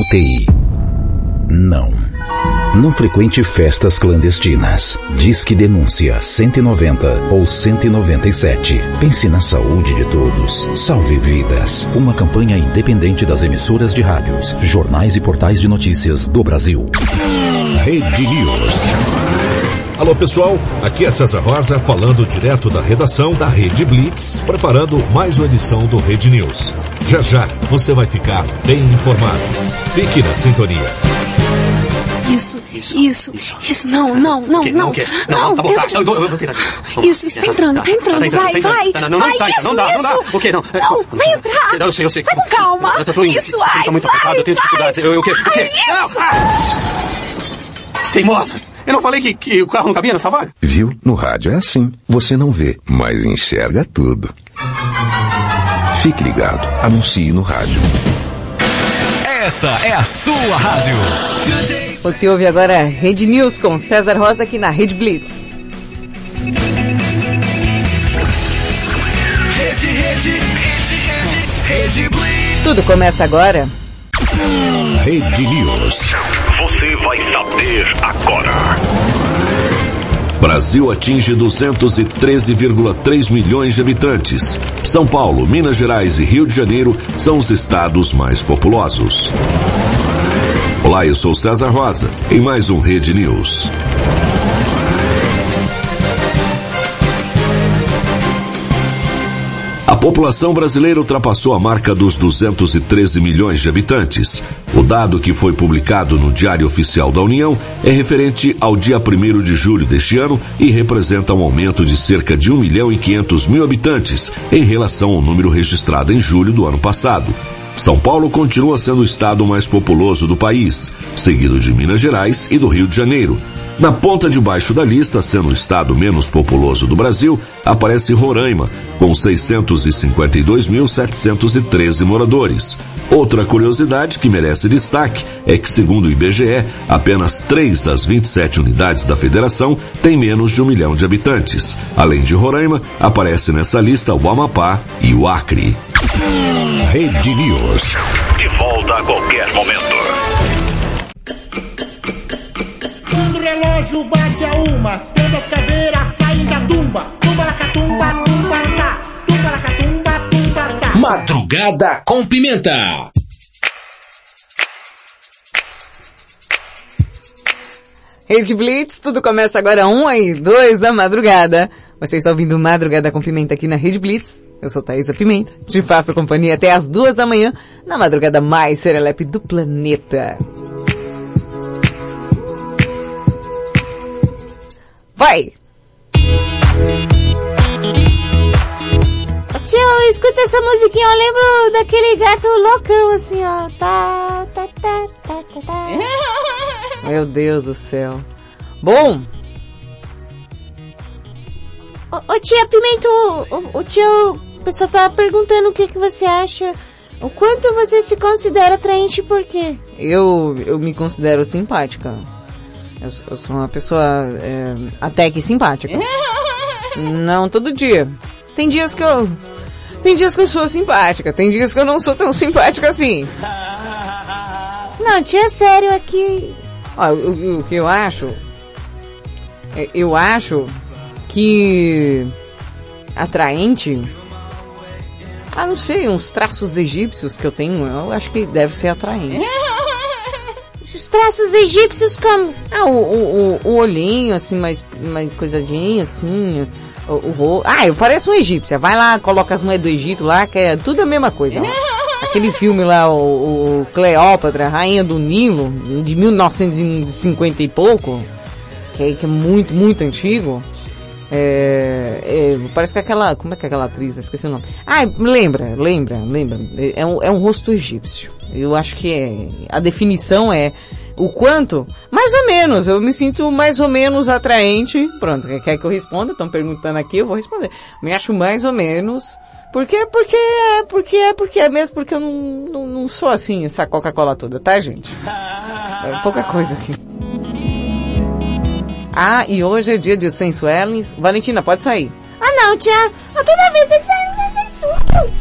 UTI. Não. Não frequente festas clandestinas. Disque denúncia 190 ou 197. Pense na saúde de todos. Salve vidas. Uma campanha independente das emissoras de rádios, jornais e portais de notícias do Brasil. Rede News. Alô pessoal, aqui é César Rosa falando direto da redação da Rede Blitz, preparando mais uma edição do Rede News. Já já você vai ficar bem informado. Fique na sintonia. Isso, isso, isso, não, não, não, quê? não. o quê? Não, tá bom, tá. Eu, vou tentar. Isso, isso, tá entrando, tá entrando, vai, tá vai. entrando. Não, não, vai, tá, isso, não dá, não dá. isso. O quê? Não. Não, vai entrar. Eu sei, eu sei. Vai com calma. Eu tô indo. Isso, ai, Tá muito vai, eu tenho vai. dificuldades. Eu, o quê? O quê? Não, isso. Teimosa! Eu não falei que, que o carro não cabia nessa vaga? Viu? No rádio é assim. Você não vê, mas enxerga tudo. Fique ligado. Anuncie no rádio. Essa é a sua rádio. Você ouve agora Rede News com César Rosa aqui na Rede Blitz. Rede, rede, rede, rede, rede Blitz. Tudo começa agora. Rede News. Você vai saber agora. Brasil atinge 213,3 milhões de habitantes. São Paulo, Minas Gerais e Rio de Janeiro são os estados mais populosos. Olá, eu sou César Rosa, em mais um Rede News. A população brasileira ultrapassou a marca dos 213 milhões de habitantes. O dado que foi publicado no Diário Oficial da União é referente ao dia 1 de julho deste ano e representa um aumento de cerca de 1 milhão e 500 mil habitantes em relação ao número registrado em julho do ano passado. São Paulo continua sendo o estado mais populoso do país, seguido de Minas Gerais e do Rio de Janeiro. Na ponta de baixo da lista, sendo o estado menos populoso do Brasil, aparece Roraima, com 652.713 moradores. Outra curiosidade que merece destaque é que, segundo o IBGE, apenas três das 27 unidades da federação têm menos de um milhão de habitantes. Além de Roraima, aparece nessa lista o Amapá e o Acre. Rede News. De volta a qualquer momento. Quando o relógio bate a uma, todas as caveiras saem da tumba. Tumba la catumba, tumba tá. Tumba la catumba, tumba tá. Madrugada com Pimenta. Rede Blitz, tudo começa agora 1 e 2 da madrugada. Você está ouvindo Madrugada com Pimenta aqui na Rede Blitz. Eu sou Thaisa Pimenta. Te faço companhia até as duas da manhã, na madrugada mais serelepe do planeta. Vai! Ô, Tio, escuta essa musiquinha, eu lembro daquele gato loucão, assim, ó. Tá, tá, tá, tá, tá, tá. Meu Deus do céu. Bom, Ô, ô tia Pimento, o, o tio, o pessoal tava perguntando o que que você acha. O quanto você se considera atraente e por quê? eu, eu me considero simpática. Eu, sou- eu sou uma pessoa é, até que simpática. Não todo dia. Tem dias que eu. Tem dias que eu sou simpática, tem dias que eu não sou tão simpática assim. Não, tia, sério, aqui... Ó, o, o- o que eu acho. é, Eu acho que. Atraente. Ah, não sei, uns traços egípcios que eu tenho, eu acho que deve ser atraente. Os traços egípcios como? Ah, o, o, o, o olhinho, assim, mais, mais coisadinho, assim, o, o ro- Ah, eu pareço um egípcia. Vai lá, coloca as moedas do Egito lá, que é tudo a mesma coisa. lá. Aquele filme lá, o, o Cleópatra, Rainha do Nilo, de 1950 e pouco, que é, que é muito, muito antigo. É, é, parece que aquela, como é que é aquela atriz? Esqueci o nome. Ah, lembra, lembra, lembra. É um, é um rosto egípcio. Eu acho que é, a definição é o quanto, mais ou menos, eu me sinto mais ou menos atraente. Pronto, quer- que eu responda? Estão perguntando aqui, eu vou responder. Me acho mais ou menos. Porque é, porque é, porque é mesmo, porque eu não, não, não sou assim, essa Coca-Cola toda, tá, gente? É pouca coisa aqui. Ah, e hoje é dia de sensuelens. Valentina, pode sair. Ah não, tia, a toda vez tem que sair desse estúdio.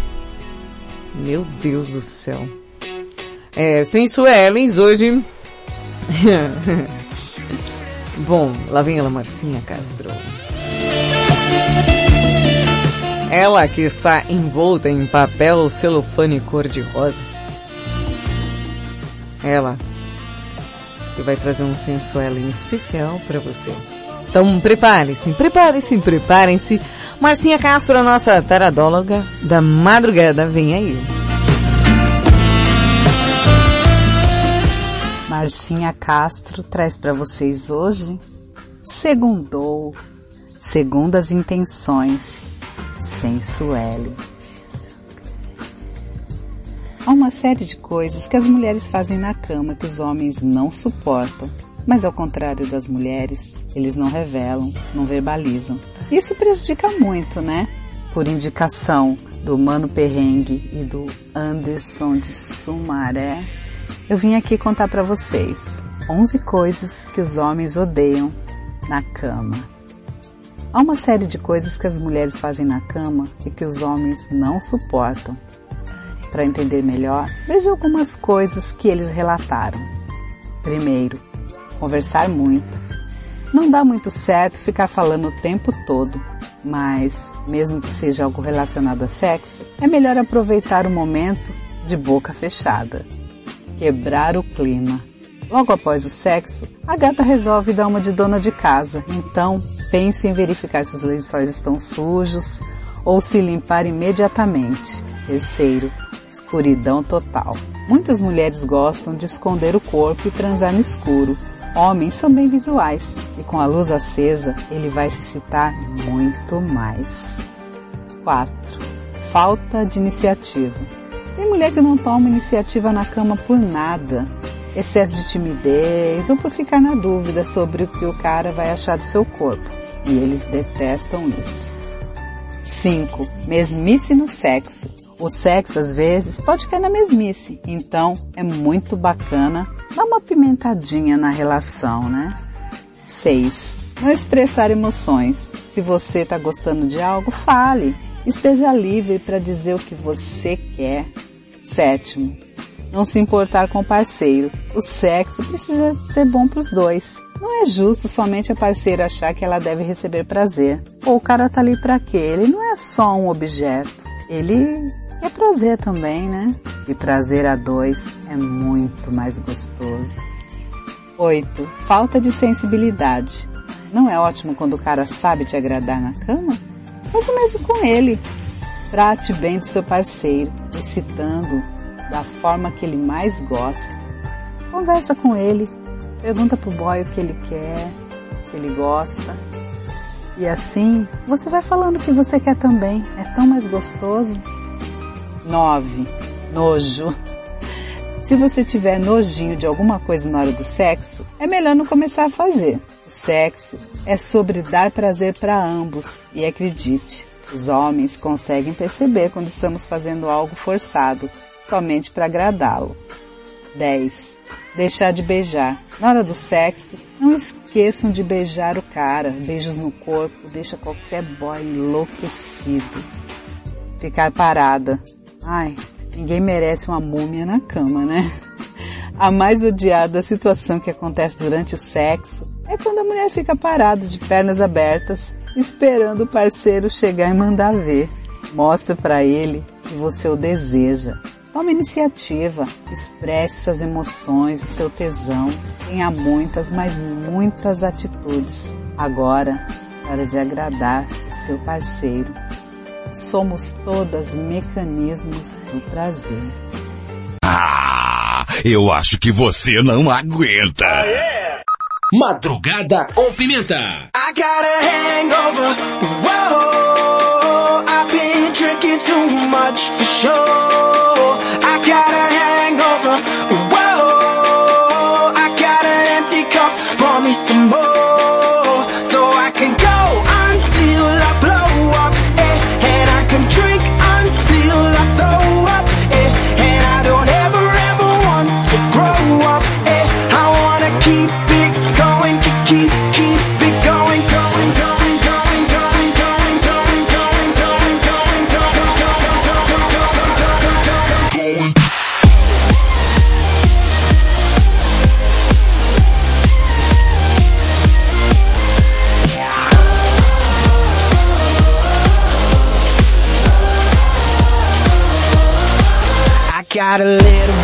Meu Deus do céu. É, sensuelens hoje... Bom, lá vem ela, Marcinha Castro. Ela que está envolta em papel celofane cor-de-rosa. Ela que vai trazer um sensuelen especial para você. Então prepare-se, prepare-se, preparem-se. Marcinha Castro, a nossa taradóloga da madrugada, vem aí. Marcinha Castro traz para vocês hoje Segundou, segundo as intenções, sensuelle. Há uma série de coisas que as mulheres fazem na cama que os homens não suportam, mas ao contrário das mulheres, eles não revelam, não verbalizam. Isso prejudica muito, né? Por indicação do Mano Perrengue e do Anderson de Sumaré, eu vim aqui contar para vocês 11 coisas que os homens odeiam na cama. Há uma série de coisas que as mulheres fazem na cama e que os homens não suportam. Para entender melhor, veja algumas coisas que eles relataram. Primeiro, conversar muito. Não dá muito certo ficar falando o tempo todo, mas, mesmo que seja algo relacionado a sexo, é melhor aproveitar o momento de boca fechada. Quebrar o clima. Logo após o sexo, a gata resolve dar uma de dona de casa. Então, pense em verificar se os lençóis estão sujos ou se limpar imediatamente. Terceiro, escuridão total. Muitas mulheres gostam de esconder o corpo e transar no escuro. Homens são bem visuais e com a luz acesa ele vai se citar muito mais. 4. Falta de iniciativa. Tem mulher que não toma iniciativa na cama por nada. Excesso de timidez ou por ficar na dúvida sobre o que o cara vai achar do seu corpo. E eles detestam isso. 5. Mesmice no sexo. O sexo, às vezes, pode cair na mesmice. Então, é muito bacana dar uma pimentadinha na relação, né? 6. Não expressar emoções. Se você está gostando de algo, fale. Esteja livre para dizer o que você quer. Sétimo. Não se importar com o parceiro. O sexo precisa ser bom para os dois. Não é justo somente a parceira achar que ela deve receber prazer. Ou o cara tá ali para quê? Ele não é só um objeto. Ele é prazer também, né? E prazer a dois é muito mais gostoso. 8. Falta de sensibilidade. Não é ótimo quando o cara sabe te agradar na cama? Faz o mesmo com ele. Trate bem do seu parceiro, excitando da forma que ele mais gosta. Conversa com ele, pergunta pro boy o que ele quer, o que ele gosta. E assim, você vai falando o que você quer também. É tão mais gostoso. 9. Nojo. Se você tiver nojinho de alguma coisa na hora do sexo, é melhor não começar a fazer. O sexo é sobre dar prazer para ambos e acredite, os homens conseguem perceber quando estamos fazendo algo forçado, somente para agradá-lo. 10. Deixar de beijar. Na hora do sexo, não esqueçam de beijar o cara. Beijos no corpo deixa qualquer boy enlouquecido. Ficar parada. Ai, ninguém merece uma múmia na cama, né? A mais odiada situação que acontece durante o sexo é quando a mulher fica parada de pernas abertas, esperando o parceiro chegar e mandar ver. Mostra para ele que você o deseja. Tome iniciativa, expresse suas emoções, o seu tesão. Tenha muitas, mas muitas atitudes. Agora, é hora de agradar o seu parceiro. Somos todas mecanismos do prazer. Ah, eu acho que você não aguenta. Madrugada com pimenta. I got a hangover. Whoa, I've been drinking too much for sure. I got a hangover. Got a little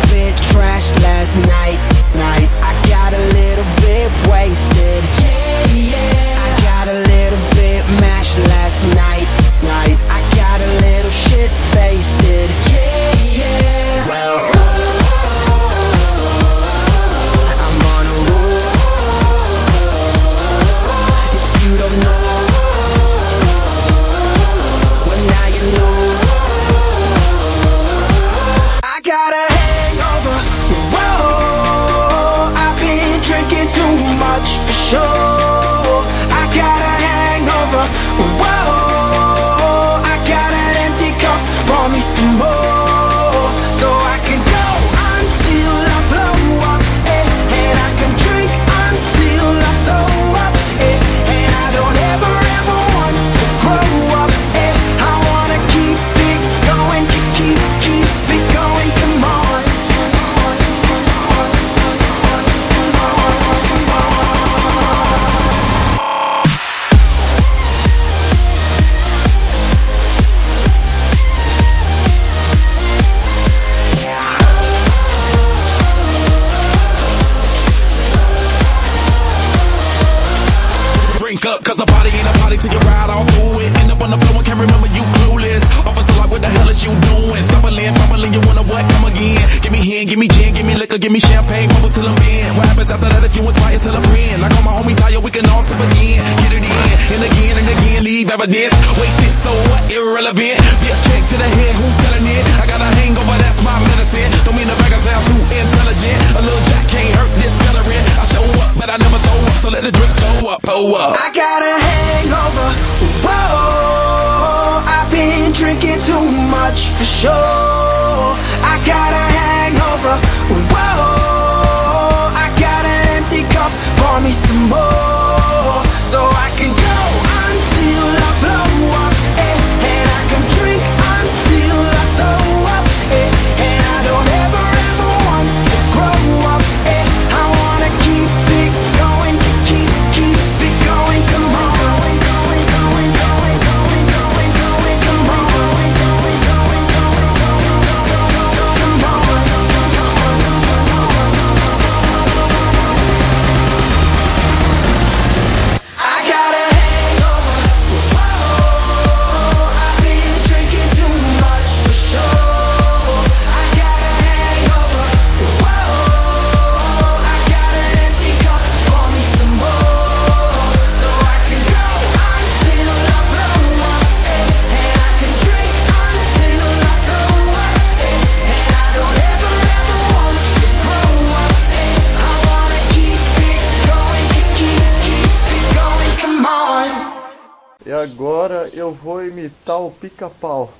pica-pau.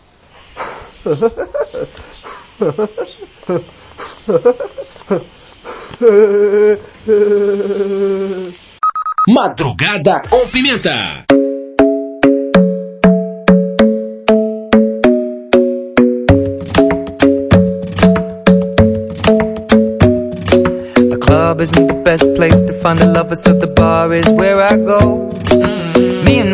Madrugada com Pimenta. The club isn't the best place to find the lovers, so the bar is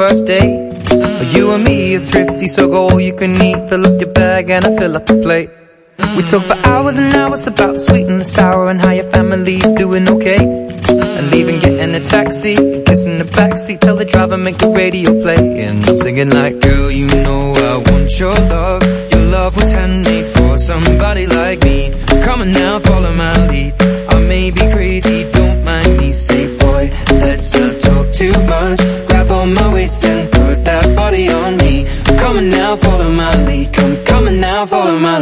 First date. You and me are thrifty, so go all you can eat. Fill up your bag and I fill up the plate. We talk for hours and hours about the sweet and the sour and how your family's doing okay. And leaving, getting a taxi, kissing the backseat, tell the driver make the radio play. And I'm singing like, girl, you know I want your love. Your love was handmade for somebody like me. Come on now, follow my lead.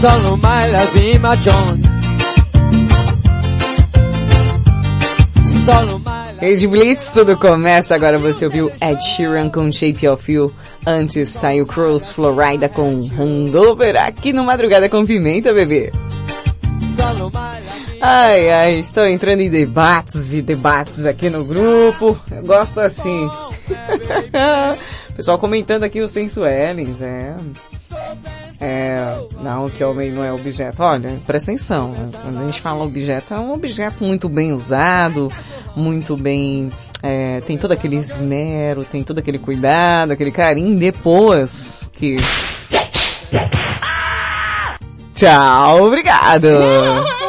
Solo my love my John. Solo my Rede Blitz, tudo começa. Agora você ouviu Ed Sheeran com Shape of You. Antes saiu Cross Florida com Hangover aqui no Madrugada com Pimenta, bebê. Ai, ai, estou entrando em debates e debates aqui no grupo. Eu gosto assim. Pessoal comentando aqui os sensuelens, é. É, não, que homem não é objeto. Olha, presta atenção. Quando a gente fala objeto, é um objeto muito bem usado, muito bem, é, tem todo aquele esmero, tem todo aquele cuidado, aquele carinho depois que... Tchau, obrigado.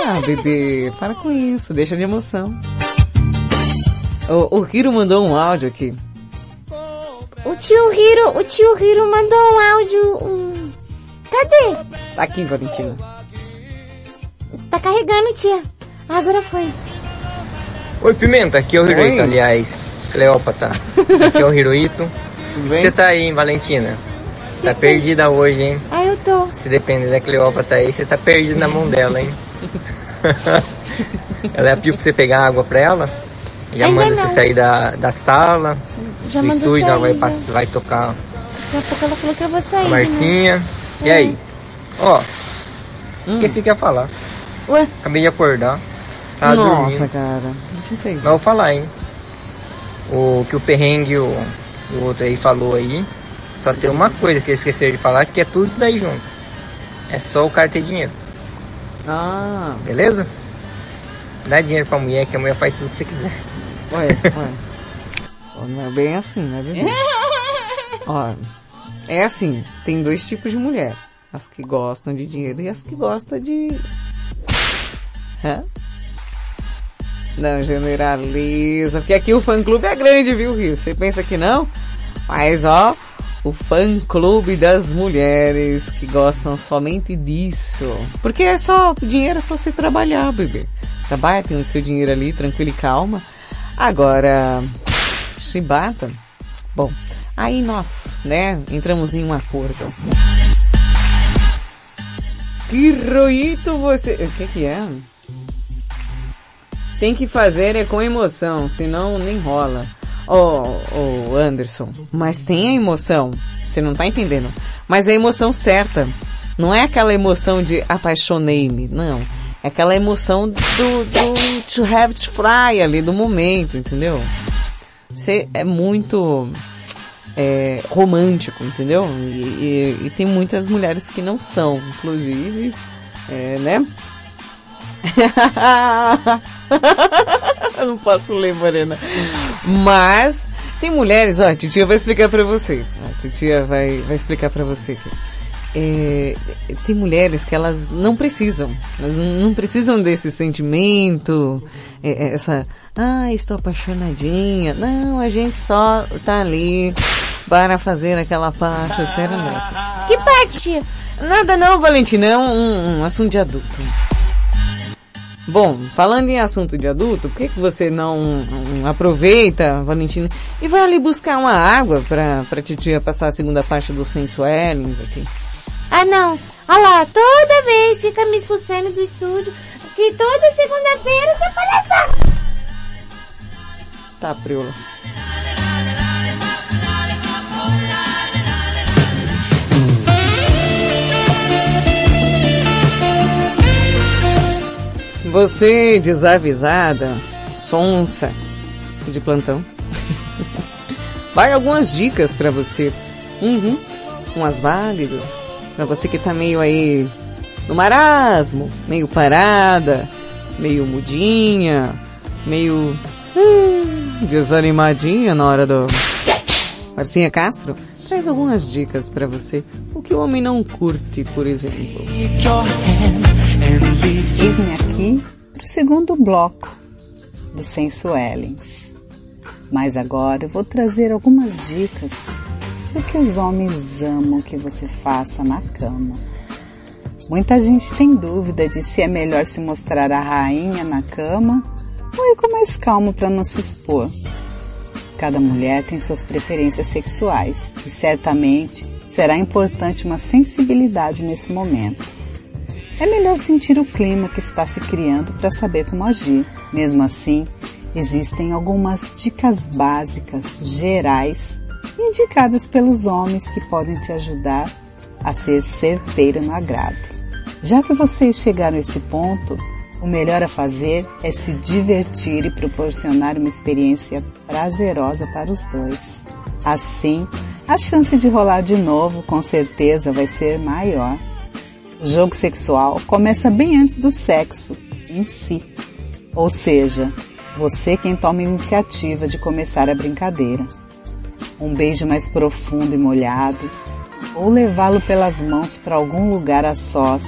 Ah, bebê, para com isso, deixa de emoção. O, o Hiro mandou um áudio aqui. O tio Hiro, o tio Hiro mandou um áudio, um... Cadê? Tá aqui, Valentina. Tá carregando, tia. Agora foi. Oi, Pimenta, aqui é o Hiroito, aliás. Cleópatra. Aqui é o Hiroito. Você tá aí, hein, Valentina? Tá perdida hoje, hein? Ah, eu tô. Se depender da Cleópatra aí, você tá perdido na mão dela, hein? ela pediu pra você pegar água pra ela? Já Ainda manda não. você sair da, da sala, Já do mandou estúdio, ela vai, sair, já. vai tocar Daqui a pouco ela falou que eu vou sair. a Marcinha. Né? E aí? Ó, esqueci que ia falar. Ué? Acabei de acordar. Tava Nossa, dormindo. cara. Não te fez Mas vou falar, hein? O que o perrengue o, o outro aí falou aí. Só tem uma coisa que eles esqueceram de falar, que é tudo isso daí junto. É só o cara ter dinheiro. Ah. Beleza? Dá dinheiro pra mulher, que a mulher faz tudo que você quiser. Ué, ué. Não é bem assim, né? Ó, é assim, tem dois tipos de mulher. As que gostam de dinheiro e as que gostam de... Hã? Não generaliza, porque aqui o fã-clube é grande, viu, Rio? Você pensa que não? Mas, ó, o fã-clube das mulheres que gostam somente disso. Porque é só, dinheiro é só você trabalhar, bebê. Trabalha, tem o seu dinheiro ali, tranquilo e calma. Agora, chibata. Bom, aí nós, né, entramos em um acordo. Que roito você... O que que é? Tem que fazer é com emoção, senão nem rola. Ô, ô, Anderson, mas tem a emoção. Você não tá entendendo. Mas é a emoção certa. Não é aquela emoção de apaixonei-me, não. É aquela emoção do, do to have to fly ali, do momento, entendeu? Você é muito é, romântico, entendeu? E, e- e tem muitas mulheres que não são, inclusive, é, né? Eu não posso ler, Morena. Mas tem mulheres, ó, a titia vai explicar pra você. A titia vai, vai explicar pra você. aqui. É, tem mulheres que elas não precisam, elas não precisam desse sentimento, é, é, essa, ah, estou apaixonadinha. Não, a gente só tá ali para fazer aquela parte serelepe. Que parte? Nada não, Valentina, é um, um assunto de adulto. Bom, falando em assunto de adulto, por que, que você não hum, aproveita, Valentina, e vai ali buscar uma água pra, pra titia passar a segunda parte dos sensuelings aqui? Ah, não. Olha lá, toda vez fica me expulsando do estúdio, que toda segunda-feira tá palhaçada. Tá, Priula. Você desavisada, sonsa de plantão. Vai algumas dicas pra você. Uhum. Umas válidas. Pra você que tá meio aí no marasmo, meio parada, meio mudinha, meio hum, desanimadinha na hora do Marcinha Castro traz algumas dicas pra você. O que o homem não curte, por exemplo. Eis-me aqui para o segundo bloco do Sensuelens. Mas agora eu vou trazer algumas dicas do que os homens amam que você faça na cama. Muita gente tem dúvida de se é melhor se mostrar a rainha na cama ou ir com mais calmo para não se expor. Cada mulher tem suas preferências sexuais e certamente será importante uma sensibilidade nesse momento. É melhor sentir o clima que está se criando para saber como agir. Mesmo assim, existem algumas dicas básicas, gerais, indicadas pelos homens que podem te ajudar a ser certeira no agrado. Já que vocês chegaram a esse ponto, o melhor a fazer é se divertir e proporcionar uma experiência prazerosa para os dois. Assim, a chance de rolar de novo com certeza vai ser maior. O jogo sexual começa bem antes do sexo em si. Ou seja, você quem toma a iniciativa de começar a brincadeira. Um beijo mais profundo e molhado, ou levá-lo pelas mãos para algum lugar a sós,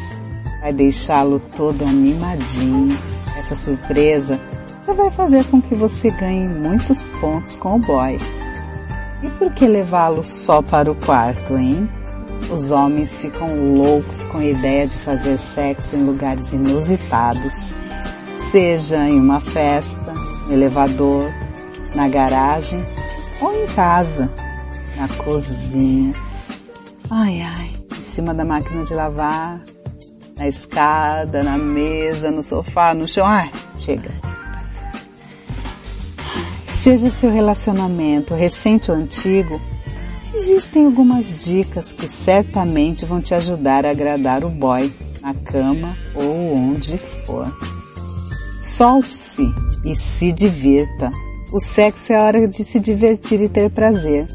vai deixá-lo todo animadinho. Essa surpresa já vai fazer com que você ganhe muitos pontos com o boy. E por que levá-lo só para o quarto, hein? Os homens ficam loucos com a ideia de fazer sexo em lugares inusitados, seja em uma festa, no elevador, na garagem ou em casa, na cozinha. Ai ai, em cima da máquina de lavar, na escada, na mesa, no sofá, no chão. Ai, chega. Seja o seu relacionamento recente ou antigo, Existem algumas dicas que certamente vão te ajudar a agradar o boy na cama ou onde for. Solte-se e se divirta. O sexo é a hora de se divertir e ter prazer.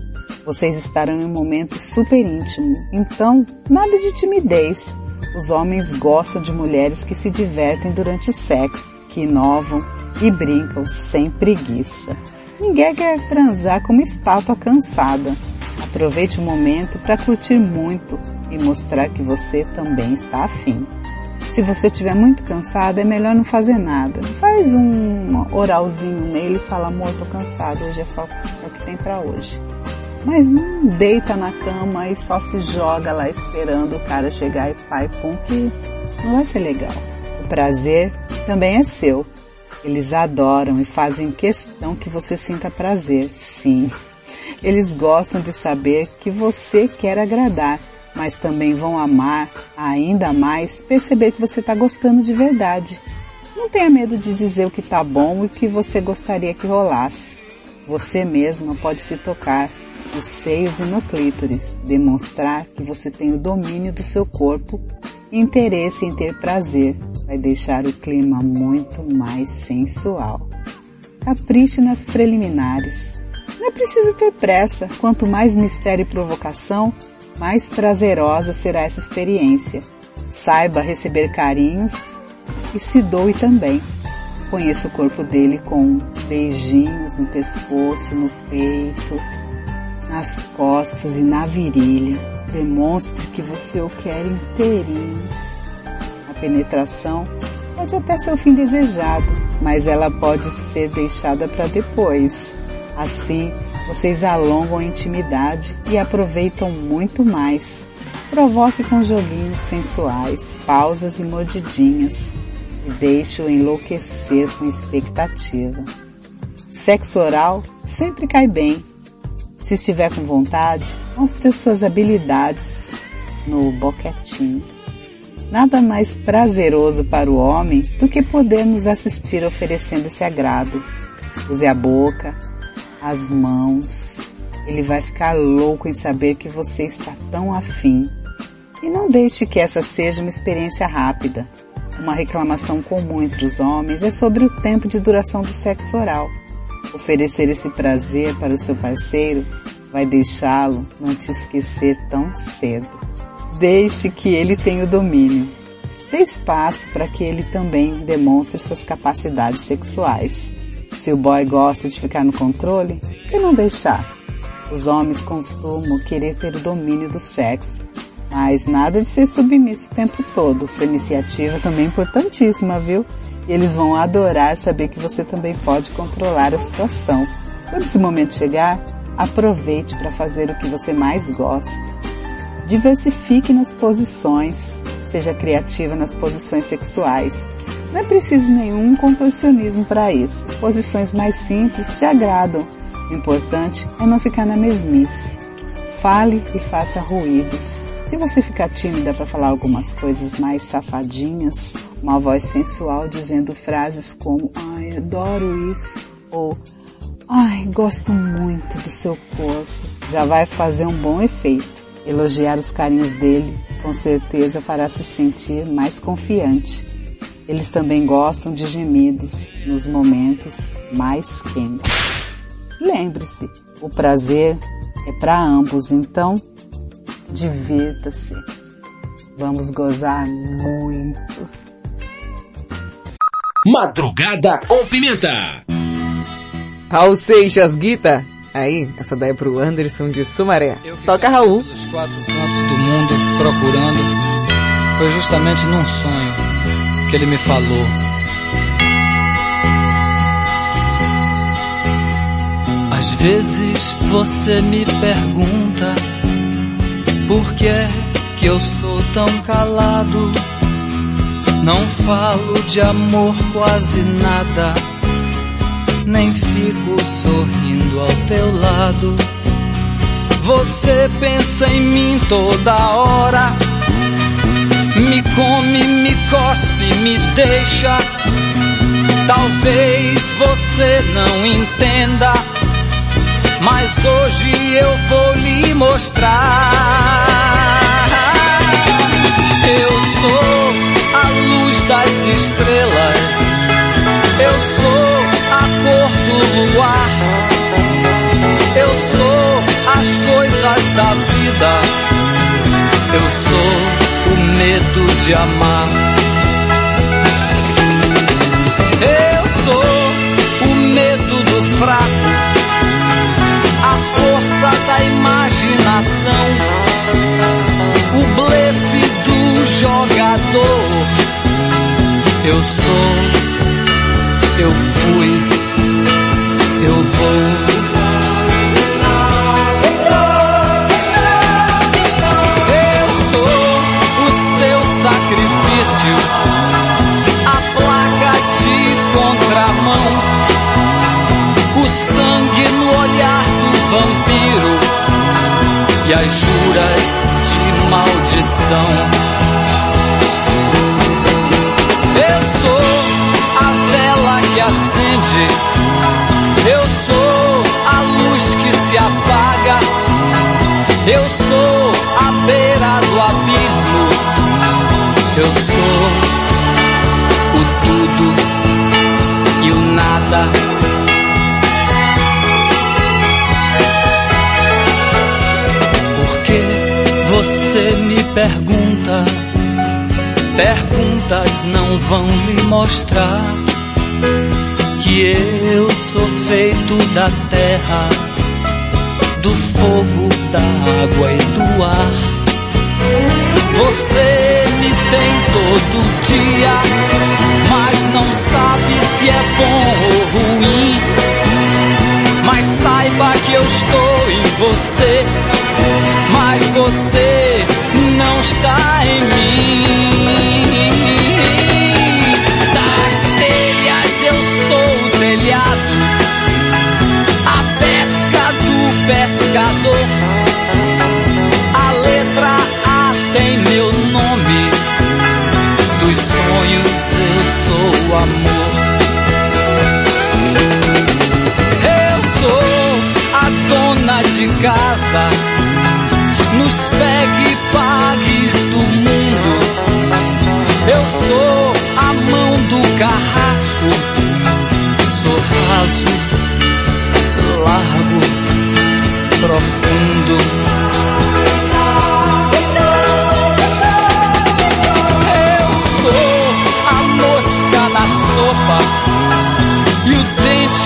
Vocês estarão em um momento super íntimo, então nada de timidez. Os homens gostam de mulheres que se divertem durante o sexo, que inovam e brincam sem preguiça. Ninguém quer transar como estátua cansada. Aproveite o momento para curtir muito e mostrar que você também está afim. Se você estiver muito cansado, é melhor não fazer nada. Faz um oralzinho nele e fala, amor, tô cansado, hoje é só o que tem para hoje. Mas não deita na cama e só se joga lá esperando o cara chegar e pai, pum, que não vai ser legal. O prazer também é seu. Eles adoram e fazem questão que você sinta prazer, sim. Eles gostam de saber que você quer agradar, mas também vão amar ainda mais perceber que você está gostando de verdade. Não tenha medo de dizer o que está bom e o que você gostaria que rolasse. Você mesma pode se tocar nos seios e no clítoris, demonstrar que você tem o domínio do seu corpo e interesse em ter prazer. Vai deixar o clima muito mais sensual. Capriche nas preliminares. Não é preciso ter pressa. Quanto mais mistério e provocação, mais prazerosa será essa experiência. Saiba receber carinhos e se doe também. Conheça o corpo dele com beijinhos no pescoço, no peito, nas costas e na virilha. Demonstre que você o quer inteirinho. A penetração pode até ser o fim desejado, mas ela pode ser deixada para depois. Assim, vocês alongam a intimidade e aproveitam muito mais. Provoque com joguinhos sensuais, pausas e mordidinhas deixe-o enlouquecer com expectativa. Sexo oral sempre cai bem. Se estiver com vontade, mostre suas habilidades no boquetinho. Nada mais prazeroso para o homem do que podermos assistir oferecendo esse agrado. Use a boca, as mãos. Ele vai ficar louco em saber que você está tão afim. E não deixe que essa seja uma experiência rápida. Uma reclamação comum entre os homens é sobre o tempo de duração do sexo oral. Oferecer esse prazer para o seu parceiro vai deixá-lo não te esquecer tão cedo. Deixe que ele tenha o domínio. Dê espaço para que ele também demonstre suas capacidades sexuais. Se o boy gosta de ficar no controle, por que não deixar? Os homens costumam querer ter o domínio do sexo, mas nada de ser submisso o tempo todo. Sua iniciativa também é importantíssima, viu? E eles vão adorar saber que você também pode controlar a situação. Quando esse momento chegar, aproveite para fazer o que você mais gosta. Diversifique nas posições, seja criativa nas posições sexuais. Não é preciso nenhum contorcionismo para isso. Posições mais simples te agradam O importante é não ficar na mesmice. Fale e faça ruídos. Se você ficar tímida para falar algumas coisas mais safadinhas, uma voz sensual dizendo frases como ai, adoro isso ou ai, gosto muito do seu corpo, já vai fazer um bom efeito. Elogiar os carinhos dele com certeza fará se sentir mais confiante. Eles também gostam de gemidos nos momentos mais quentes. Lembre-se, o prazer é para ambos, então divirta-se. Vamos gozar muito. Madrugada com Pimenta. Raul Seixas, Guita. Aí, essa daí é pro Anderson de Sumaré. Toca Raul. Pelos quatro cantos do mundo procurando. Foi justamente num sonho que ele me falou. Às vezes você me pergunta por que é que eu sou tão calado. Não falo de amor quase nada, nem fico sorrindo ao teu lado. Você pensa em mim toda hora, me come, me cospe, me deixa. Talvez você não entenda, mas hoje eu vou lhe mostrar. Eu sou a luz das estrelas, eu sou a cor do luar, eu sou as coisas da vida, eu sou o medo de amar. Jogador. Eu sou, eu fui, eu vou. Eu sou o seu sacrifício, a placa de contramão, o sangue no olhar do vampiro e as juras de maldição. O nada. Porque você me pergunta, perguntas não vão lhe mostrar que eu sou feito da terra, do fogo, da água e do ar. Você me tem todo dia, não sabe se é bom ou ruim. Mas saiba que eu estou em você, mas você não está em mim. Das telhas eu sou o telhado, a pesca do pescador. Amor. Eu sou a dona de casa, nos pegue e pagues do mundo. Eu sou a mão do carrasco, sou raso, largo, profundo.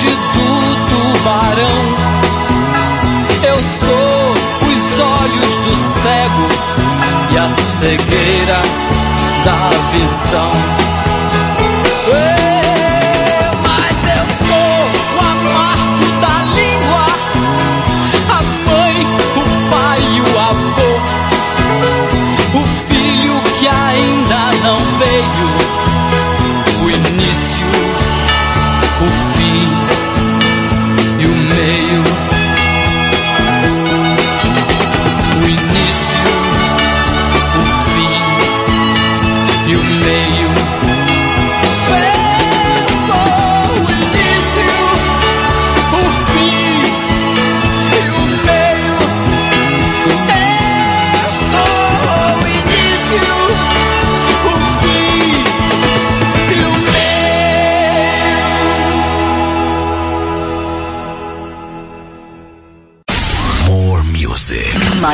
Dente do tubarão. Eu sou os olhos do cego e a cegueira da visão.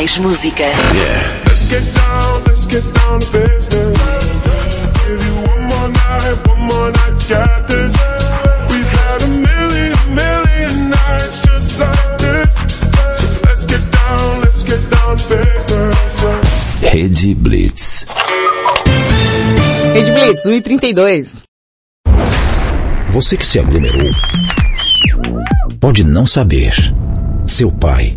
Mais música. Yeah. Let's get down, let's get down to business. Give you one more night, one more night, you got this. We've had a million, a million nights just like this. Let's get down, let's get down to business. Rede Blitz. Rede Blitz, 1h32. Você que se aglomerou pode não saber. Seu pai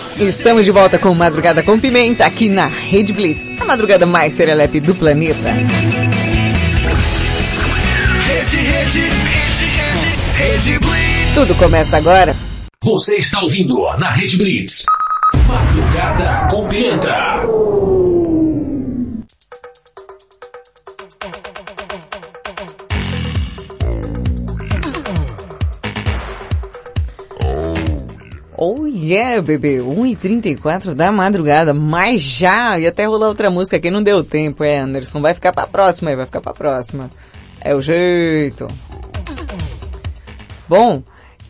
Estamos de volta com Madrugada com Pimenta aqui na Rede Blitz, a madrugada mais serelepe do planeta. Rede, rede, rede, rede, rede Blitz. Tudo começa agora. Você está ouvindo na Rede Blitz. Madrugada com Pimenta. Oh yeah, bebê, 1h34 da madrugada, mas já, e até rolar outra música aqui, não deu tempo, é, Anderson, vai ficar pra próxima vai ficar pra próxima. É o jeito. Bom,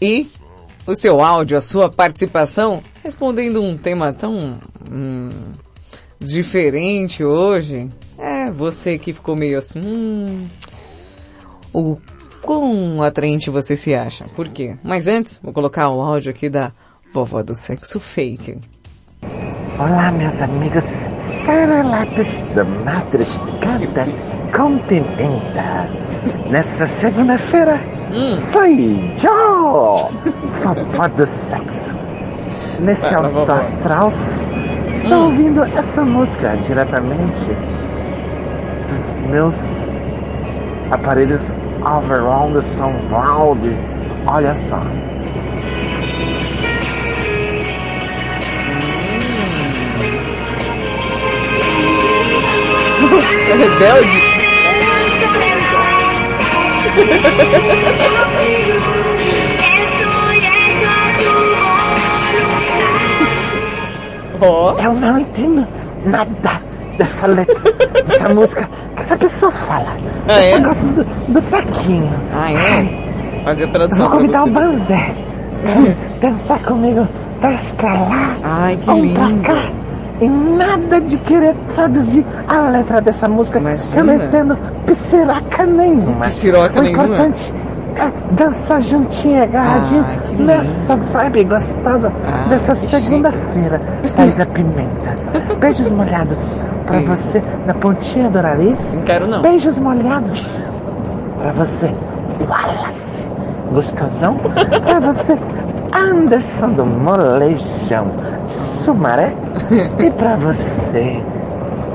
e o seu áudio, a sua participação, respondendo um tema tão hum, diferente hoje, é você que ficou meio assim, hum, o quão atraente você se acha, por quê? Mas antes, vou colocar o áudio aqui da vovó do sexo fake. Olá, meus amigos Serelapes da Madrugada com Pimenta. Nessa segunda-feira, sou eu, vovó do sexo. Nesse alto astral, estou Hum. ouvindo essa música diretamente dos meus aparelhos overall do surround. Olha só. É rebelde? Eu não entendo nada dessa letra, dessa música que essa pessoa fala. Ah, é? Eu só gosto do, do taquinho. Ah, é? Fazer a Eu tradução vou pra convidar o Banzé. Dançar comigo, desce pra lá, Ai, que pra lindo. cá. E nada de querer traduzir a letra dessa música. que Eu não Imagina. entendo pisciraca nenhuma. Pisciroca o nenhuma. importante é dançar juntinho, agarradinho, Ai, que lindo. nessa vibe gostosa Ah, dessa segunda-feira. Thaís a Pimenta. Beijos molhados pra Isso. você na pontinha do nariz. Não quero não. Beijos molhados pra você, Wallace. Gostosão. pra você, Anderson do Molejão Sumaré. E pra você,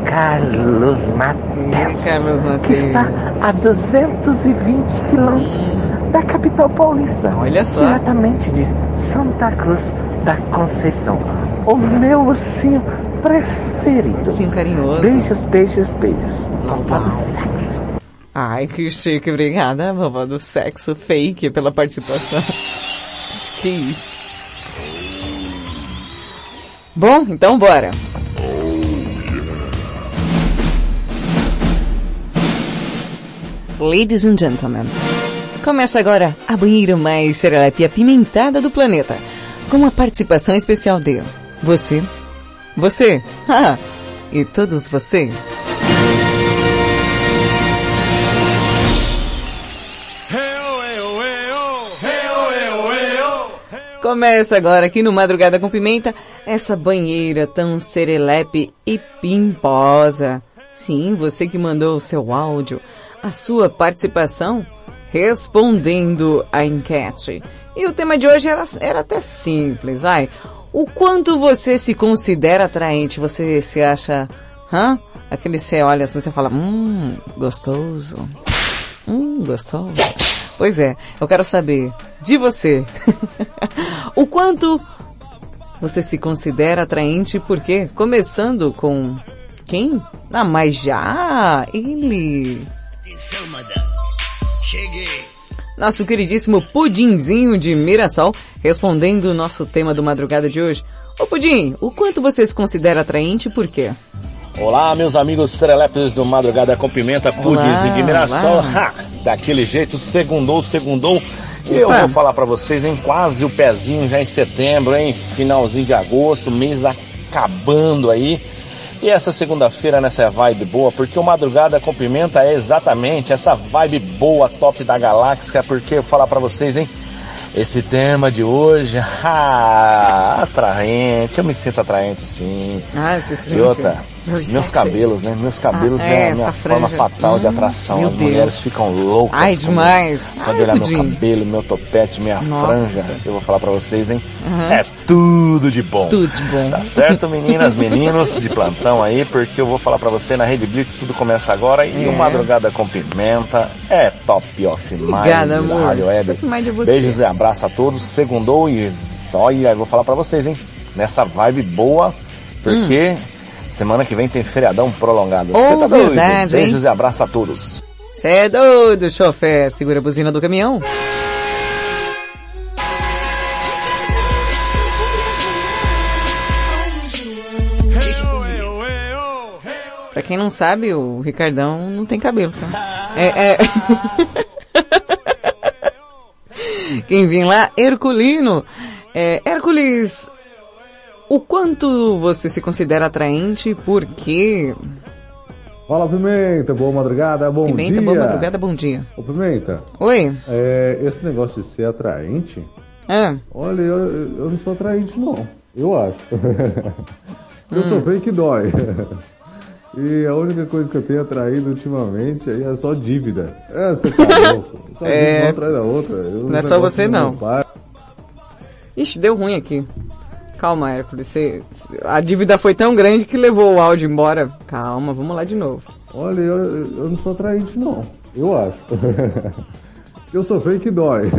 Carlos Mateus. Carlos Que está a 220 quilômetros da capital paulista. Olha só. Diretamente de Santa Cruz da Conceição. O meu ursinho preferido. Ursinho carinhoso. Beijos, beijos, beijos. Vovó do sexo. Ai, que chique. Obrigada, vovó do sexo fake, pela participação. Que isso. Bom, então bora. Ladies and gentlemen, começa agora a banheira mais serelepe apimentada do planeta, com a participação especial de você, você, e todos você. Começa agora aqui no Madrugada com Pimenta, essa banheira tão serelepe e pimposa. Sim, você que mandou o seu áudio, a sua participação, respondendo a enquete. E o tema de hoje era, era até simples, ai. O quanto você se considera atraente? Você se acha, hã? Aquele você olha assim, você fala, hum, gostoso. Hum, gostoso. Pois é, eu quero saber de você. o quanto você se considera atraente, por quê? Começando com quem? Ah, mas já ele. Atenção, madame. Cheguei. Nosso queridíssimo Pudinzinho de Mirassol, respondendo o nosso tema do madrugada de hoje. Ô Pudim, o quanto você se considera atraente e por quê? Olá, meus amigos serelepes do Madrugada com Pimenta, Pudinzinho de Mirassol. Ha, daquele jeito, segundou, segundou. E eu vou falar pra vocês, hein, quase o pezinho já em setembro, hein, finalzinho de agosto, mês acabando aí. E essa segunda-feira nessa vibe boa, porque o Madrugada com Pimenta é exatamente essa vibe boa, top da galáxia, porque eu vou falar pra vocês, hein, esse tema de hoje, ah, atraente, eu me sinto atraente sim. Ah, você se E outra, meus cabelos, né? Meus cabelos Ah, é, é, a minha essa forma franja. fatal de Hum, atração. meu As Deus. mulheres ficam loucas. Ai, demais. Só de olhar meu cabelo, meu topete, minha Nossa. franja. Eu vou falar pra vocês, hein? Uhum. É tudo de bom. Tudo de bom. Tá certo, meninas, meninos de plantão aí, porque eu vou falar pra você na Rede Blitz, tudo começa agora e É. o Madrugada com Pimenta é top of mind Obrigada, da amor. Rádio Web. É. Beijos e abraço a todos. Segundou e olha, eu vou falar pra vocês, hein? Nessa vibe boa, porque semana que vem tem feriadão prolongado. Hum. Oh, Você tá doido? verdade, hein? Beijos e abraço a todos. Você é doido, chofer. Segura a buzina do caminhão. Pra quem não sabe, o Ricardão não tem cabelo, tá? É, é... Quem vem lá, Herculino. É, Hércules, o quanto você se considera atraente, por quê? Fala Pimenta, boa madrugada, bom Pimenta, dia. boa madrugada, bom dia. Ô Pimenta. Oi. É, esse negócio de ser atraente, Ah, olha, eu, eu não sou atraente não, eu acho. eu sou Hum. fake que dói. E a única coisa que eu tenho atraído ultimamente aí é só dívida. É, você tá louco. Só É. uma atrás da outra. Eu- Não é os só negócios você, não. Ixi, deu ruim aqui. Calma, Hércules. Você, a dívida foi tão grande que levou o áudio embora. Calma, vamos lá de novo. Olha, eu, eu não sou atraente não, eu acho. eu sou fake que dói.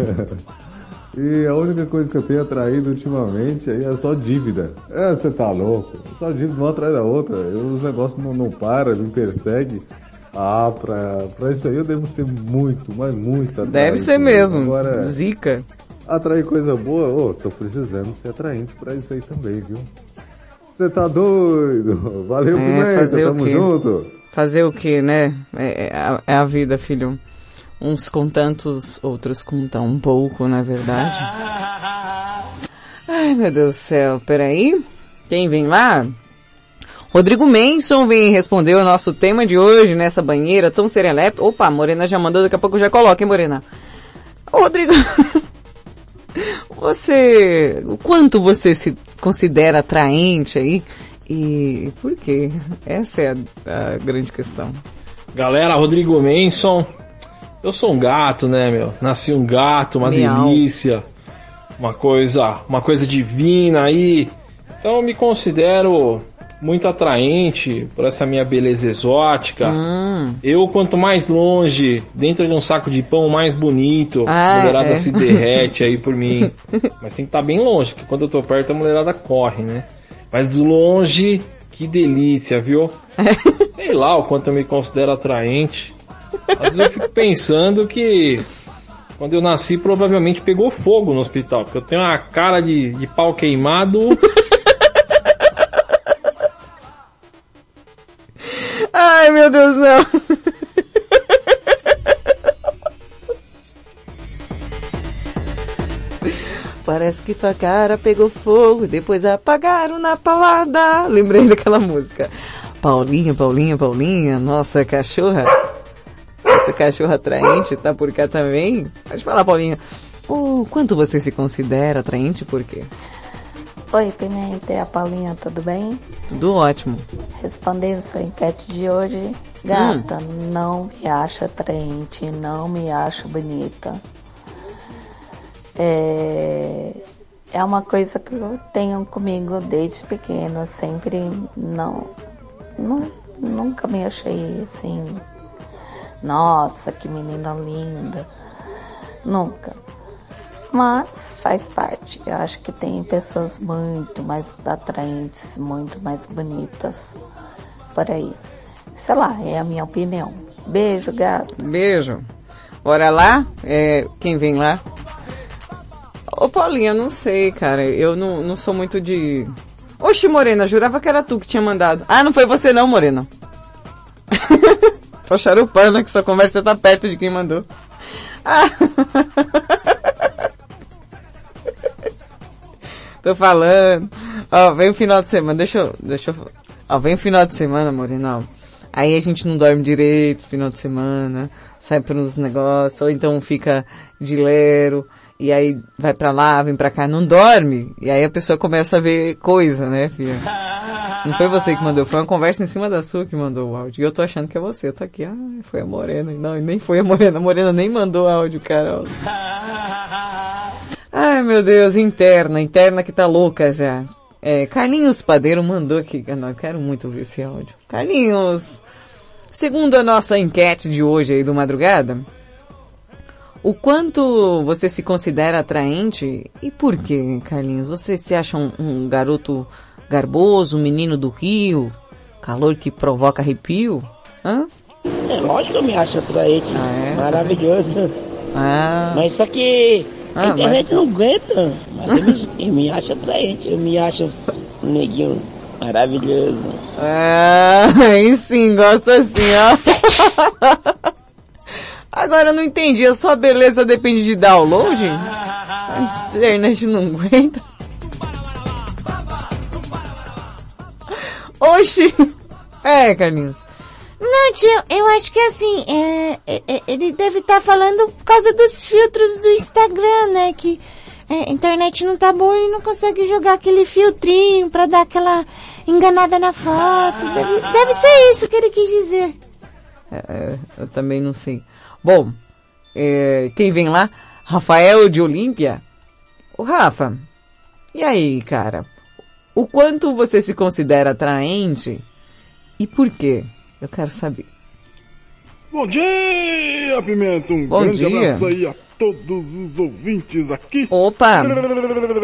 E a única coisa que eu tenho atraído ultimamente aí é só dívida. É, você tá louco. Só dívida uma atrás da outra. Eu- os negócios não, não param, me perseguem. Ah, pra, pra isso aí eu devo ser muito, mas muito atraente. Deve ser mesmo. Agora, Zica. Atrair coisa boa, ô, tô precisando ser atraente pra isso aí também, viu? Você tá doido? Valeu, É, Pimenta, fazer o tamo quê? junto. Fazer o que, né? É, é a, é a vida, filho. Uns com tantos, outros com tão pouco, na verdade. Ai, meu Deus do céu. Peraí. Quem vem lá? Rodrigo Menson vem responder o nosso tema de hoje nessa banheira tão serelepe. Opa, a Morena já mandou, daqui a pouco já coloco, hein, Morena? Ô, Rodrigo, você, o quanto você se considera atraente aí? E por quê? Essa é a, a grande questão. Galera, Rodrigo Manson. Eu sou um gato, né, meu? Nasci um gato, uma Miau. delícia. Uma coisa, uma coisa divina aí. Então eu me considero muito atraente por essa minha beleza exótica. Hum. Eu, quanto mais longe, dentro de um saco de pão, mais bonito. Ah, a mulherada é. se derrete aí por mim. Mas tem que estar bem longe, porque quando eu tô perto a mulherada corre, né? Mas longe, que delícia, viu? Sei lá o quanto eu me considero atraente. Às vezes eu fico pensando que quando eu nasci provavelmente pegou fogo no hospital, porque eu tenho uma cara de, de pau queimado Ai, meu Deus, não. Parece que tua cara pegou fogo, depois apagaram na palada. Lembrei daquela música. Paulinha, Paulinha, Paulinha, nossa cachorra. Nossa cachorra atraente tá por cá também. Pode falar, Paulinha. O quanto você se considera atraente por quê? Oi, Pimenta, é a Paulinha, tudo bem? Tudo ótimo. Respondendo sua enquete de hoje, gata, não me acha atraente, não me acho bonita. É, é uma coisa que eu tenho comigo desde pequena, sempre não, não nunca me achei assim, nossa, que menina linda. Nunca. Mas faz parte. Eu acho que tem pessoas muito mais atraentes, muito mais bonitas por aí. Sei lá, é a minha opinião. Beijo, gato. Beijo. Bora lá? É, quem vem lá? Ô Paulinha, não sei, cara. Eu não, não sou muito de... Oxe, Morena, jurava que era tu que tinha mandado. Ah, não foi você não, Morena. Tô charupando que sua conversa tá perto de quem mandou. Ah. Tô falando. Ó, vem o final de semana, deixa eu, deixa eu, ó, vem o final de semana, Morena, ó. Aí a gente não dorme direito final de semana, sai para uns negócios, ou então fica de lero, e aí vai pra lá, vem pra cá, não dorme. E aí a pessoa começa a ver coisa, né, filha? Não foi você que mandou, foi uma conversa em cima da sua que mandou o áudio. E eu tô achando que é você. Eu tô aqui, ah, foi a Morena. Não, nem foi a Morena. A Morena nem mandou áudio, cara. Ai, meu Deus, interna, interna que tá louca já. É, Carlinhos Padeiro mandou aqui, não, eu quero muito ver esse áudio. Carlinhos, segundo a nossa enquete de hoje aí do Madrugada, o quanto você se considera atraente e por quê, Carlinhos? Você se acha um, um garoto garboso, um menino do Rio, calor que provoca arrepio? Hã? É lógico que eu me acho atraente. Ah, é? Maravilhoso. Ah. Mas só que Ah, a internet mas- não aguenta. Mas eu me, acho atraente. Eu me acho um neguinho maravilhoso. Ah, aí sim, gosto assim, ó. Agora eu não entendi, a sua beleza depende de download? A internet não aguenta. Oxi! É, Carlinhos. Não, tio, eu acho que assim, é, é, é, ele deve estar falando por causa dos filtros do Instagram, né? Que é, a internet não tá boa e não consegue jogar aquele filtrinho pra dar aquela enganada na foto. Deve, deve ser isso que ele quis dizer. É, é, eu também não sei. Bom, quem vem lá? Rafael de Olímpia. O Rafa, e aí, cara? O quanto você se considera atraente e por quê? Eu quero saber. Bom dia, Pimenta! Um Bom grande dia. abraço aí a todos os ouvintes aqui. Opa!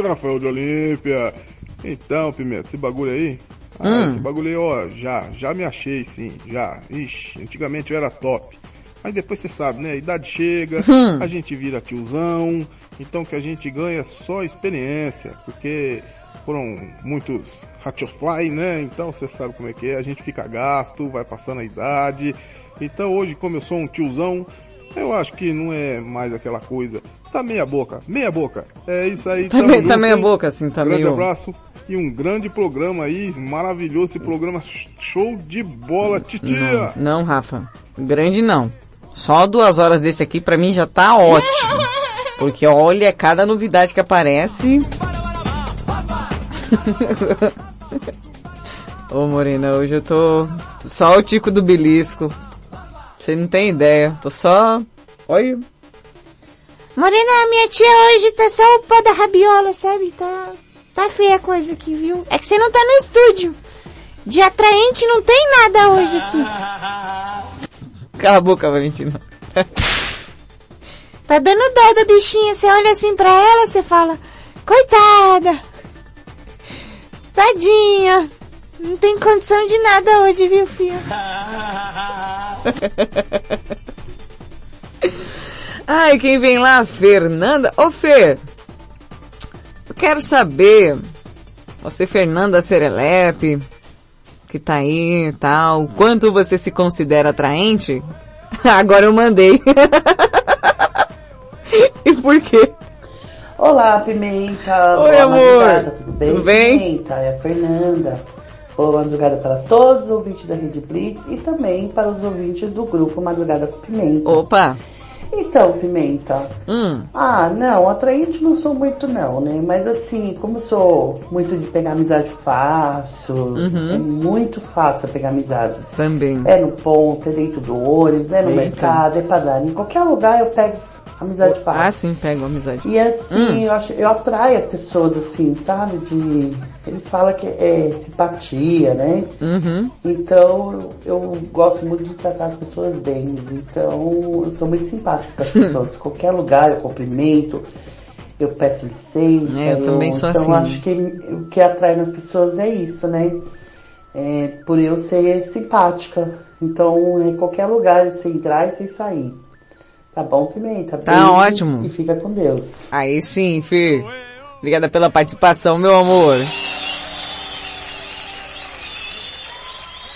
Rafael de Olímpia. Então, Pimenta, esse bagulho aí... Ah, Hum. esse bagulho aí, ó, já, já me achei sim, já. Ixi, antigamente eu era top. Mas depois você sabe, né? A idade chega, Hum. a gente vira tiozão, então o que a gente ganha é só experiência, porque foram muitos ratchofly, né? Então você sabe como é que é, a gente fica gasto, vai passando a idade. Então hoje, como eu sou um tiozão, eu acho que não é mais aquela coisa. Tá meia boca, meia boca. É isso aí. Tá, meio, tá meia boca assim, tá grande meio... abraço e um grande programa aí, maravilhoso esse programa, show de bola, titia! Não, não, Rafa. Grande não. Só duas horas desse aqui pra mim já tá ótimo. Porque olha, cada novidade que aparece. Ô Morena, hoje eu tô só o tico do belisco. Você não tem ideia. Tô só. Olha. Morena, minha tia hoje tá só o pó da rabiola, sabe? Tá, tá feia a coisa aqui, viu? É que você não tá no estúdio. De atraente não tem nada hoje aqui. Cala a boca, Valentina. Tá dando dó da bichinha, você olha assim pra ela, você fala, coitada. Tadinha. Não tem condição de nada hoje, viu, filho? Ai, quem vem lá? Fernanda. Ô Fer, eu quero saber, você Fernanda Serelepe, que tá aí e tal. Quanto você se considera atraente? Agora eu mandei. e por quê? Olá, Pimenta. Oi, Boa amor. madrugada, tudo bem? Tudo bem? Pimenta, é a Fernanda. Boa madrugada para todos os ouvintes da Rede Blitz e também para os ouvintes do grupo Madrugada com Pimenta. Opa! Então, Pimenta. Hum. Ah, não, atraente não sou muito não, né? Mas assim, como sou muito de pegar amizade fácil, Uhum. é muito fácil pegar amizade. Também. É no ponto, é dentro do ônibus, é no Eita. mercado, é padaria. Em qualquer lugar eu pego amizade fácil. Ah, sim, pego amizade. E assim, Hum. eu, acho, eu atraio as pessoas assim, sabe? De, eles falam que é simpatia, né? Uhum. Então eu, gosto muito de tratar as pessoas bem. Então eu sou muito simpática com as pessoas. Qualquer lugar eu cumprimento, eu peço licença. É, eu também sou então assim. acho que o que atrai nas pessoas é isso, né? É, por eu ser simpática. Então, em qualquer lugar, você entrar e você sair. Tá bom, Pimenta? Tá ótimo. E fica com Deus. Aí sim, Fê. Obrigada pela participação, meu amor.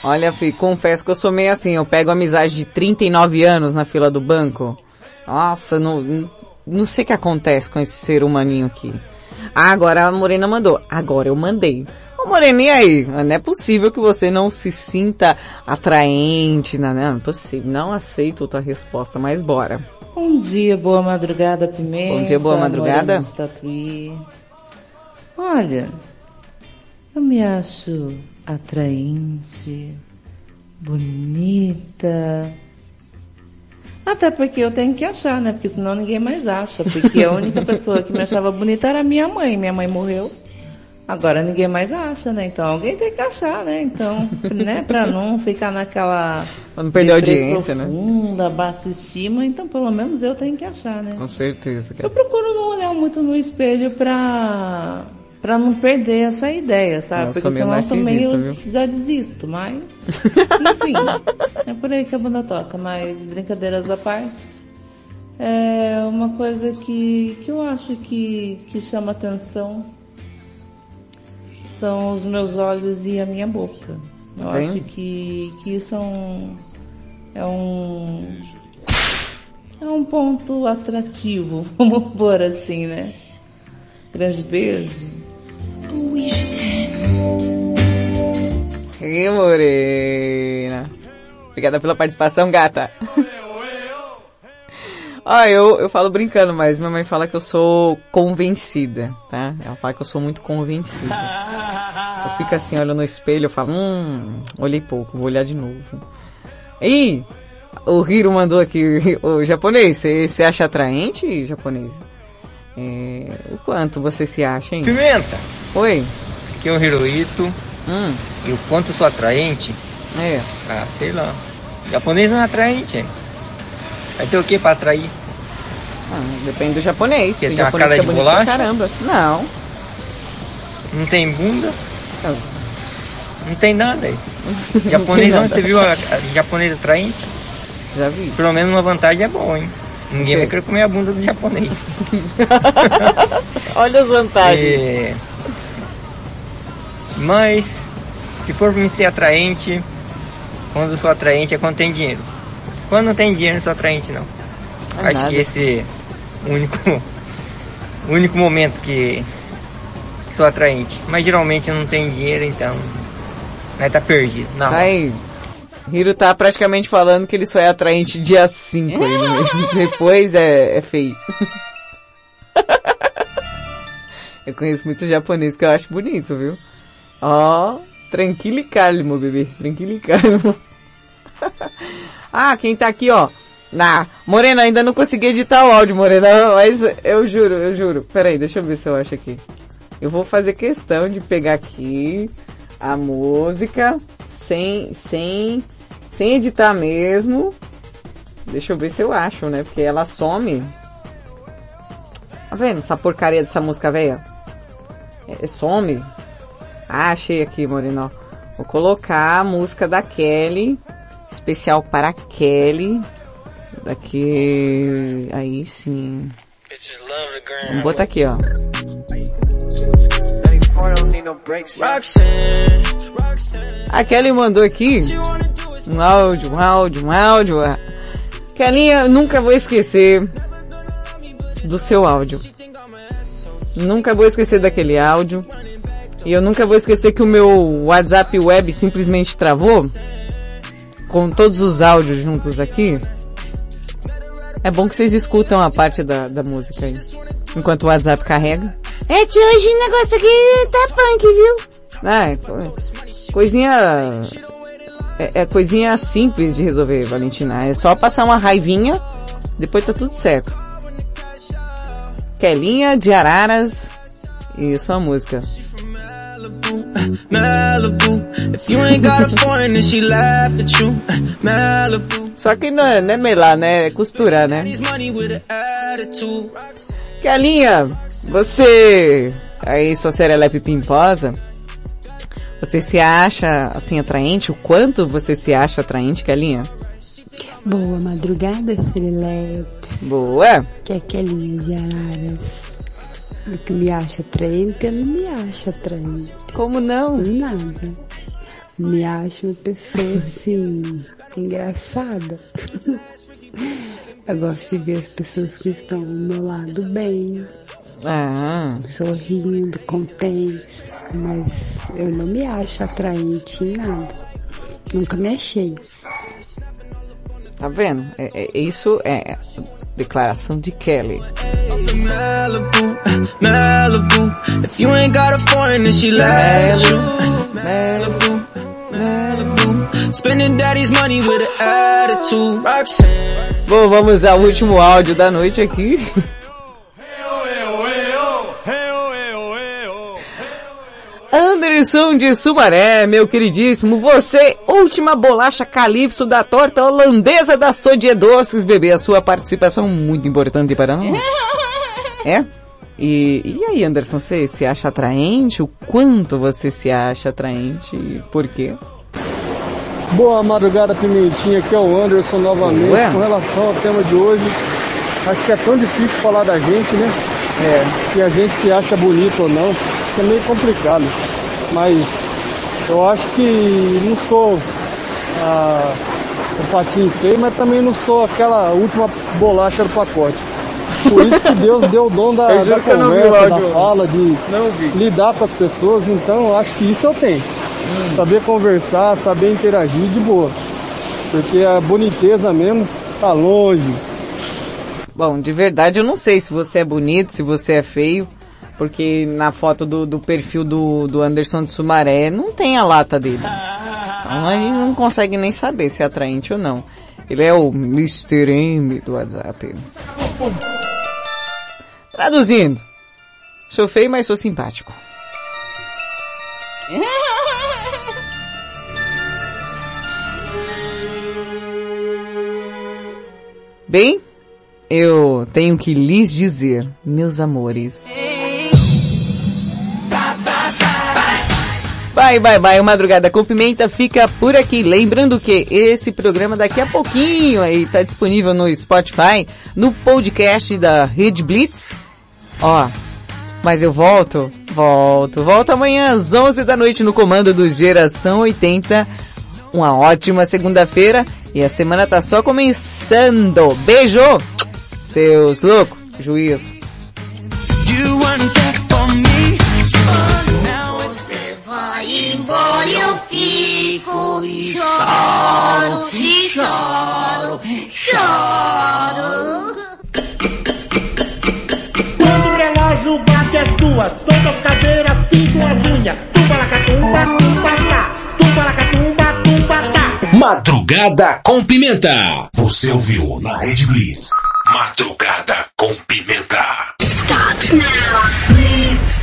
Olha, Fê, confesso que eu sou meio assim, eu pego amizade de 39 anos na fila do banco. Nossa, não- não sei o que acontece com esse ser humaninho aqui. Ah, agora a Morena mandou. Agora eu mandei. E aí? Não é possível que você não se sinta atraente, não, não é possível. Não aceito tua resposta, mas bora. Bom dia, boa madrugada, Pimenta. Bom dia, boa madrugada. Tatuí. Olha, eu me acho atraente, bonita. Até porque eu tenho que achar, né? Porque senão ninguém mais acha. Porque a única pessoa que me achava bonita era minha mãe. Minha mãe morreu. Agora ninguém mais acha, né? Então alguém tem que achar, né? Então, né? Pra não ficar naquela... Pra não perder a audiência, né? profunda, baixa estima. Então pelo menos eu tenho que achar, né? Com certeza. Eu procuro não olhar muito no espelho pra, pra não perder essa ideia, sabe? Eu Porque senão também eu narcisista, já desisto, mas. Enfim, é por aí que a banda toca, mas brincadeiras à parte. É uma coisa que, que eu acho que, que chama atenção são os meus olhos e a minha boca. Eu Bem. acho que, que isso é um. É um. É um ponto atrativo, vamos pôr assim, né? Grande beijo. Sim, Morena. Obrigada pela participação, gata. Ah, eu, eu falo brincando, mas minha mãe fala que eu sou convencida, tá? Ela fala que eu sou muito convencida. Eu fico assim, olho no espelho, eu falo, hum, olhei pouco, vou olhar de novo. Ih, o Hiro mandou aqui, o japonês, você acha atraente, japonês? É, o quanto você se acha, hein? Pimenta! Oi. Aqui é o Hirohito. Hum. E o quanto eu sou atraente? É. Ah, sei lá. Japonês não é atraente. Vai ter o que pra atrair? Ah, depende do japonês. Quer Tem uma cara é de bolacha? Caramba. Não. Não tem bunda? Não. Não tem nada aí. japonês não, você viu a, a japonês atraente? Já vi. Pelo menos uma vantagem é bom, hein? Ninguém vai querer comer a bunda do japonês. Olha as vantagens. É, Mas, se for pra me ser atraente, quando eu sou atraente é quando tem dinheiro. Quando não tem dinheiro, não sou atraente não. É Acho nada. que esse único, único momento que, que sou atraente. Mas geralmente eu não tenho dinheiro, então. Né, tá perdido. Não. Aí, Hiro tá praticamente falando que ele só é atraente dia 5 ele mesmo. Depois é, é feio. eu conheço muito japonês que eu acho bonito, viu? Ó, tranquilo e calmo, bebê. Tranquilo e calmo. ah, quem tá aqui, ó. Na, Morena, ainda não consegui editar o áudio, Morena, mas eu juro, eu juro. Peraí, deixa eu ver se eu acho aqui. Eu vou fazer questão de pegar aqui a música sem, sem, sem editar mesmo. Deixa eu ver se eu acho, né? Porque ela some. Tá vendo essa porcaria dessa música velha? É, some. Ah, achei aqui, Moreno. Vou colocar a música da Kelly. Especial para a Kelly. Daqui. Aí sim. Vamos botar aqui, ó. A Kelly mandou aqui um áudio, um áudio, um áudio. Kellinha, nunca vou esquecer do seu áudio. Nunca vou esquecer daquele áudio. E eu nunca vou esquecer que o meu WhatsApp web simplesmente travou. Com todos os áudios juntos aqui. É bom que vocês escutam a parte da, da música aí. Enquanto o WhatsApp carrega. É, tio, hoje o negócio aqui tá punk, viu? Ah, é co- coisinha... É, é coisinha simples de resolver, Valentina. É só passar uma raivinha, depois tá tudo certo. Kelinha de Araras e sua música. Malibu. If you ain't got a foreign, then she laugh at you. Malibu. Só que não é, não é melar, né? É costurar, né? Kelinha, você, aí sua serelepe pimposa, você se acha, assim, atraente? O quanto você se acha atraente, Kelinha? Boa madrugada, Serelepe. Boa. Que é aquelinha de araras. Do que me acha atraente, eu não me acho atraente. Como não? Nada. Me acho uma pessoa assim, engraçada. eu gosto de ver as pessoas que estão ao meu lado bem. Ah. Sorrindo, contentes. Mas eu não me acho atraente em nada. Nunca me achei. Tá vendo? É, é- isso é declaração de Kelly. Malibu, Malibu. If you ain't got a foreign, then she laughs at you. Malibu, Malibu. Spending daddy's money with an attitude. Roxanne. Bom, vamos ao último áudio da noite aqui. Anderson de Sumaré, meu queridíssimo, você, última bolacha calypso da torta holandesa da Sodie Doces, bebê, a sua participação muito importante para nós. É? E, e aí, Anderson, você se acha atraente? O quanto você se acha atraente? e Por quê? Boa madrugada, Pimentinha. Aqui é o Anderson novamente. Ué? Com relação ao tema de hoje, acho que é tão difícil falar da gente, né? É, se a gente se acha bonito ou não, é meio complicado. Mas eu acho que não sou ah, o patinho feio, mas também não sou aquela última bolacha do pacote. Por isso que Deus deu o dom da, da conversa, da fala, de lidar com as pessoas. Então eu acho que isso eu tenho. Saber conversar, saber interagir de boa. Porque a boniteza mesmo tá longe. Bom, de verdade eu não sei se você é bonito, se você é feio, porque na foto do, do perfil do, do Anderson de Sumaré não tem a lata dele. Então aí não consegue nem saber se é atraente ou não. Ele é o Mr. M do WhatsApp. Traduzindo. Sou feio, mas sou simpático. Bem, eu tenho que lhes dizer, meus amores. Bye, bye, bye. O Madrugada com Pimenta fica por aqui. Lembrando que esse programa daqui a pouquinho aí tá disponível no Spotify, no podcast da Rede Blitz. Ó, mas eu volto, volto, volto amanhã às 11 da noite no comando do Geração 80. Uma ótima segunda-feira e a semana tá só começando. Beijo, seus loucos, juízo. Fico e choro, e choro, choro. Quando o relógio bate as duas, todas as cadeiras pintam as unhas. Tumba lacatumba, tumba tá. Tumba lacatumba, tumba tá. Madrugada com Pimenta. Você ouviu na Rede Blitz. Madrugada com Pimenta. Stop now.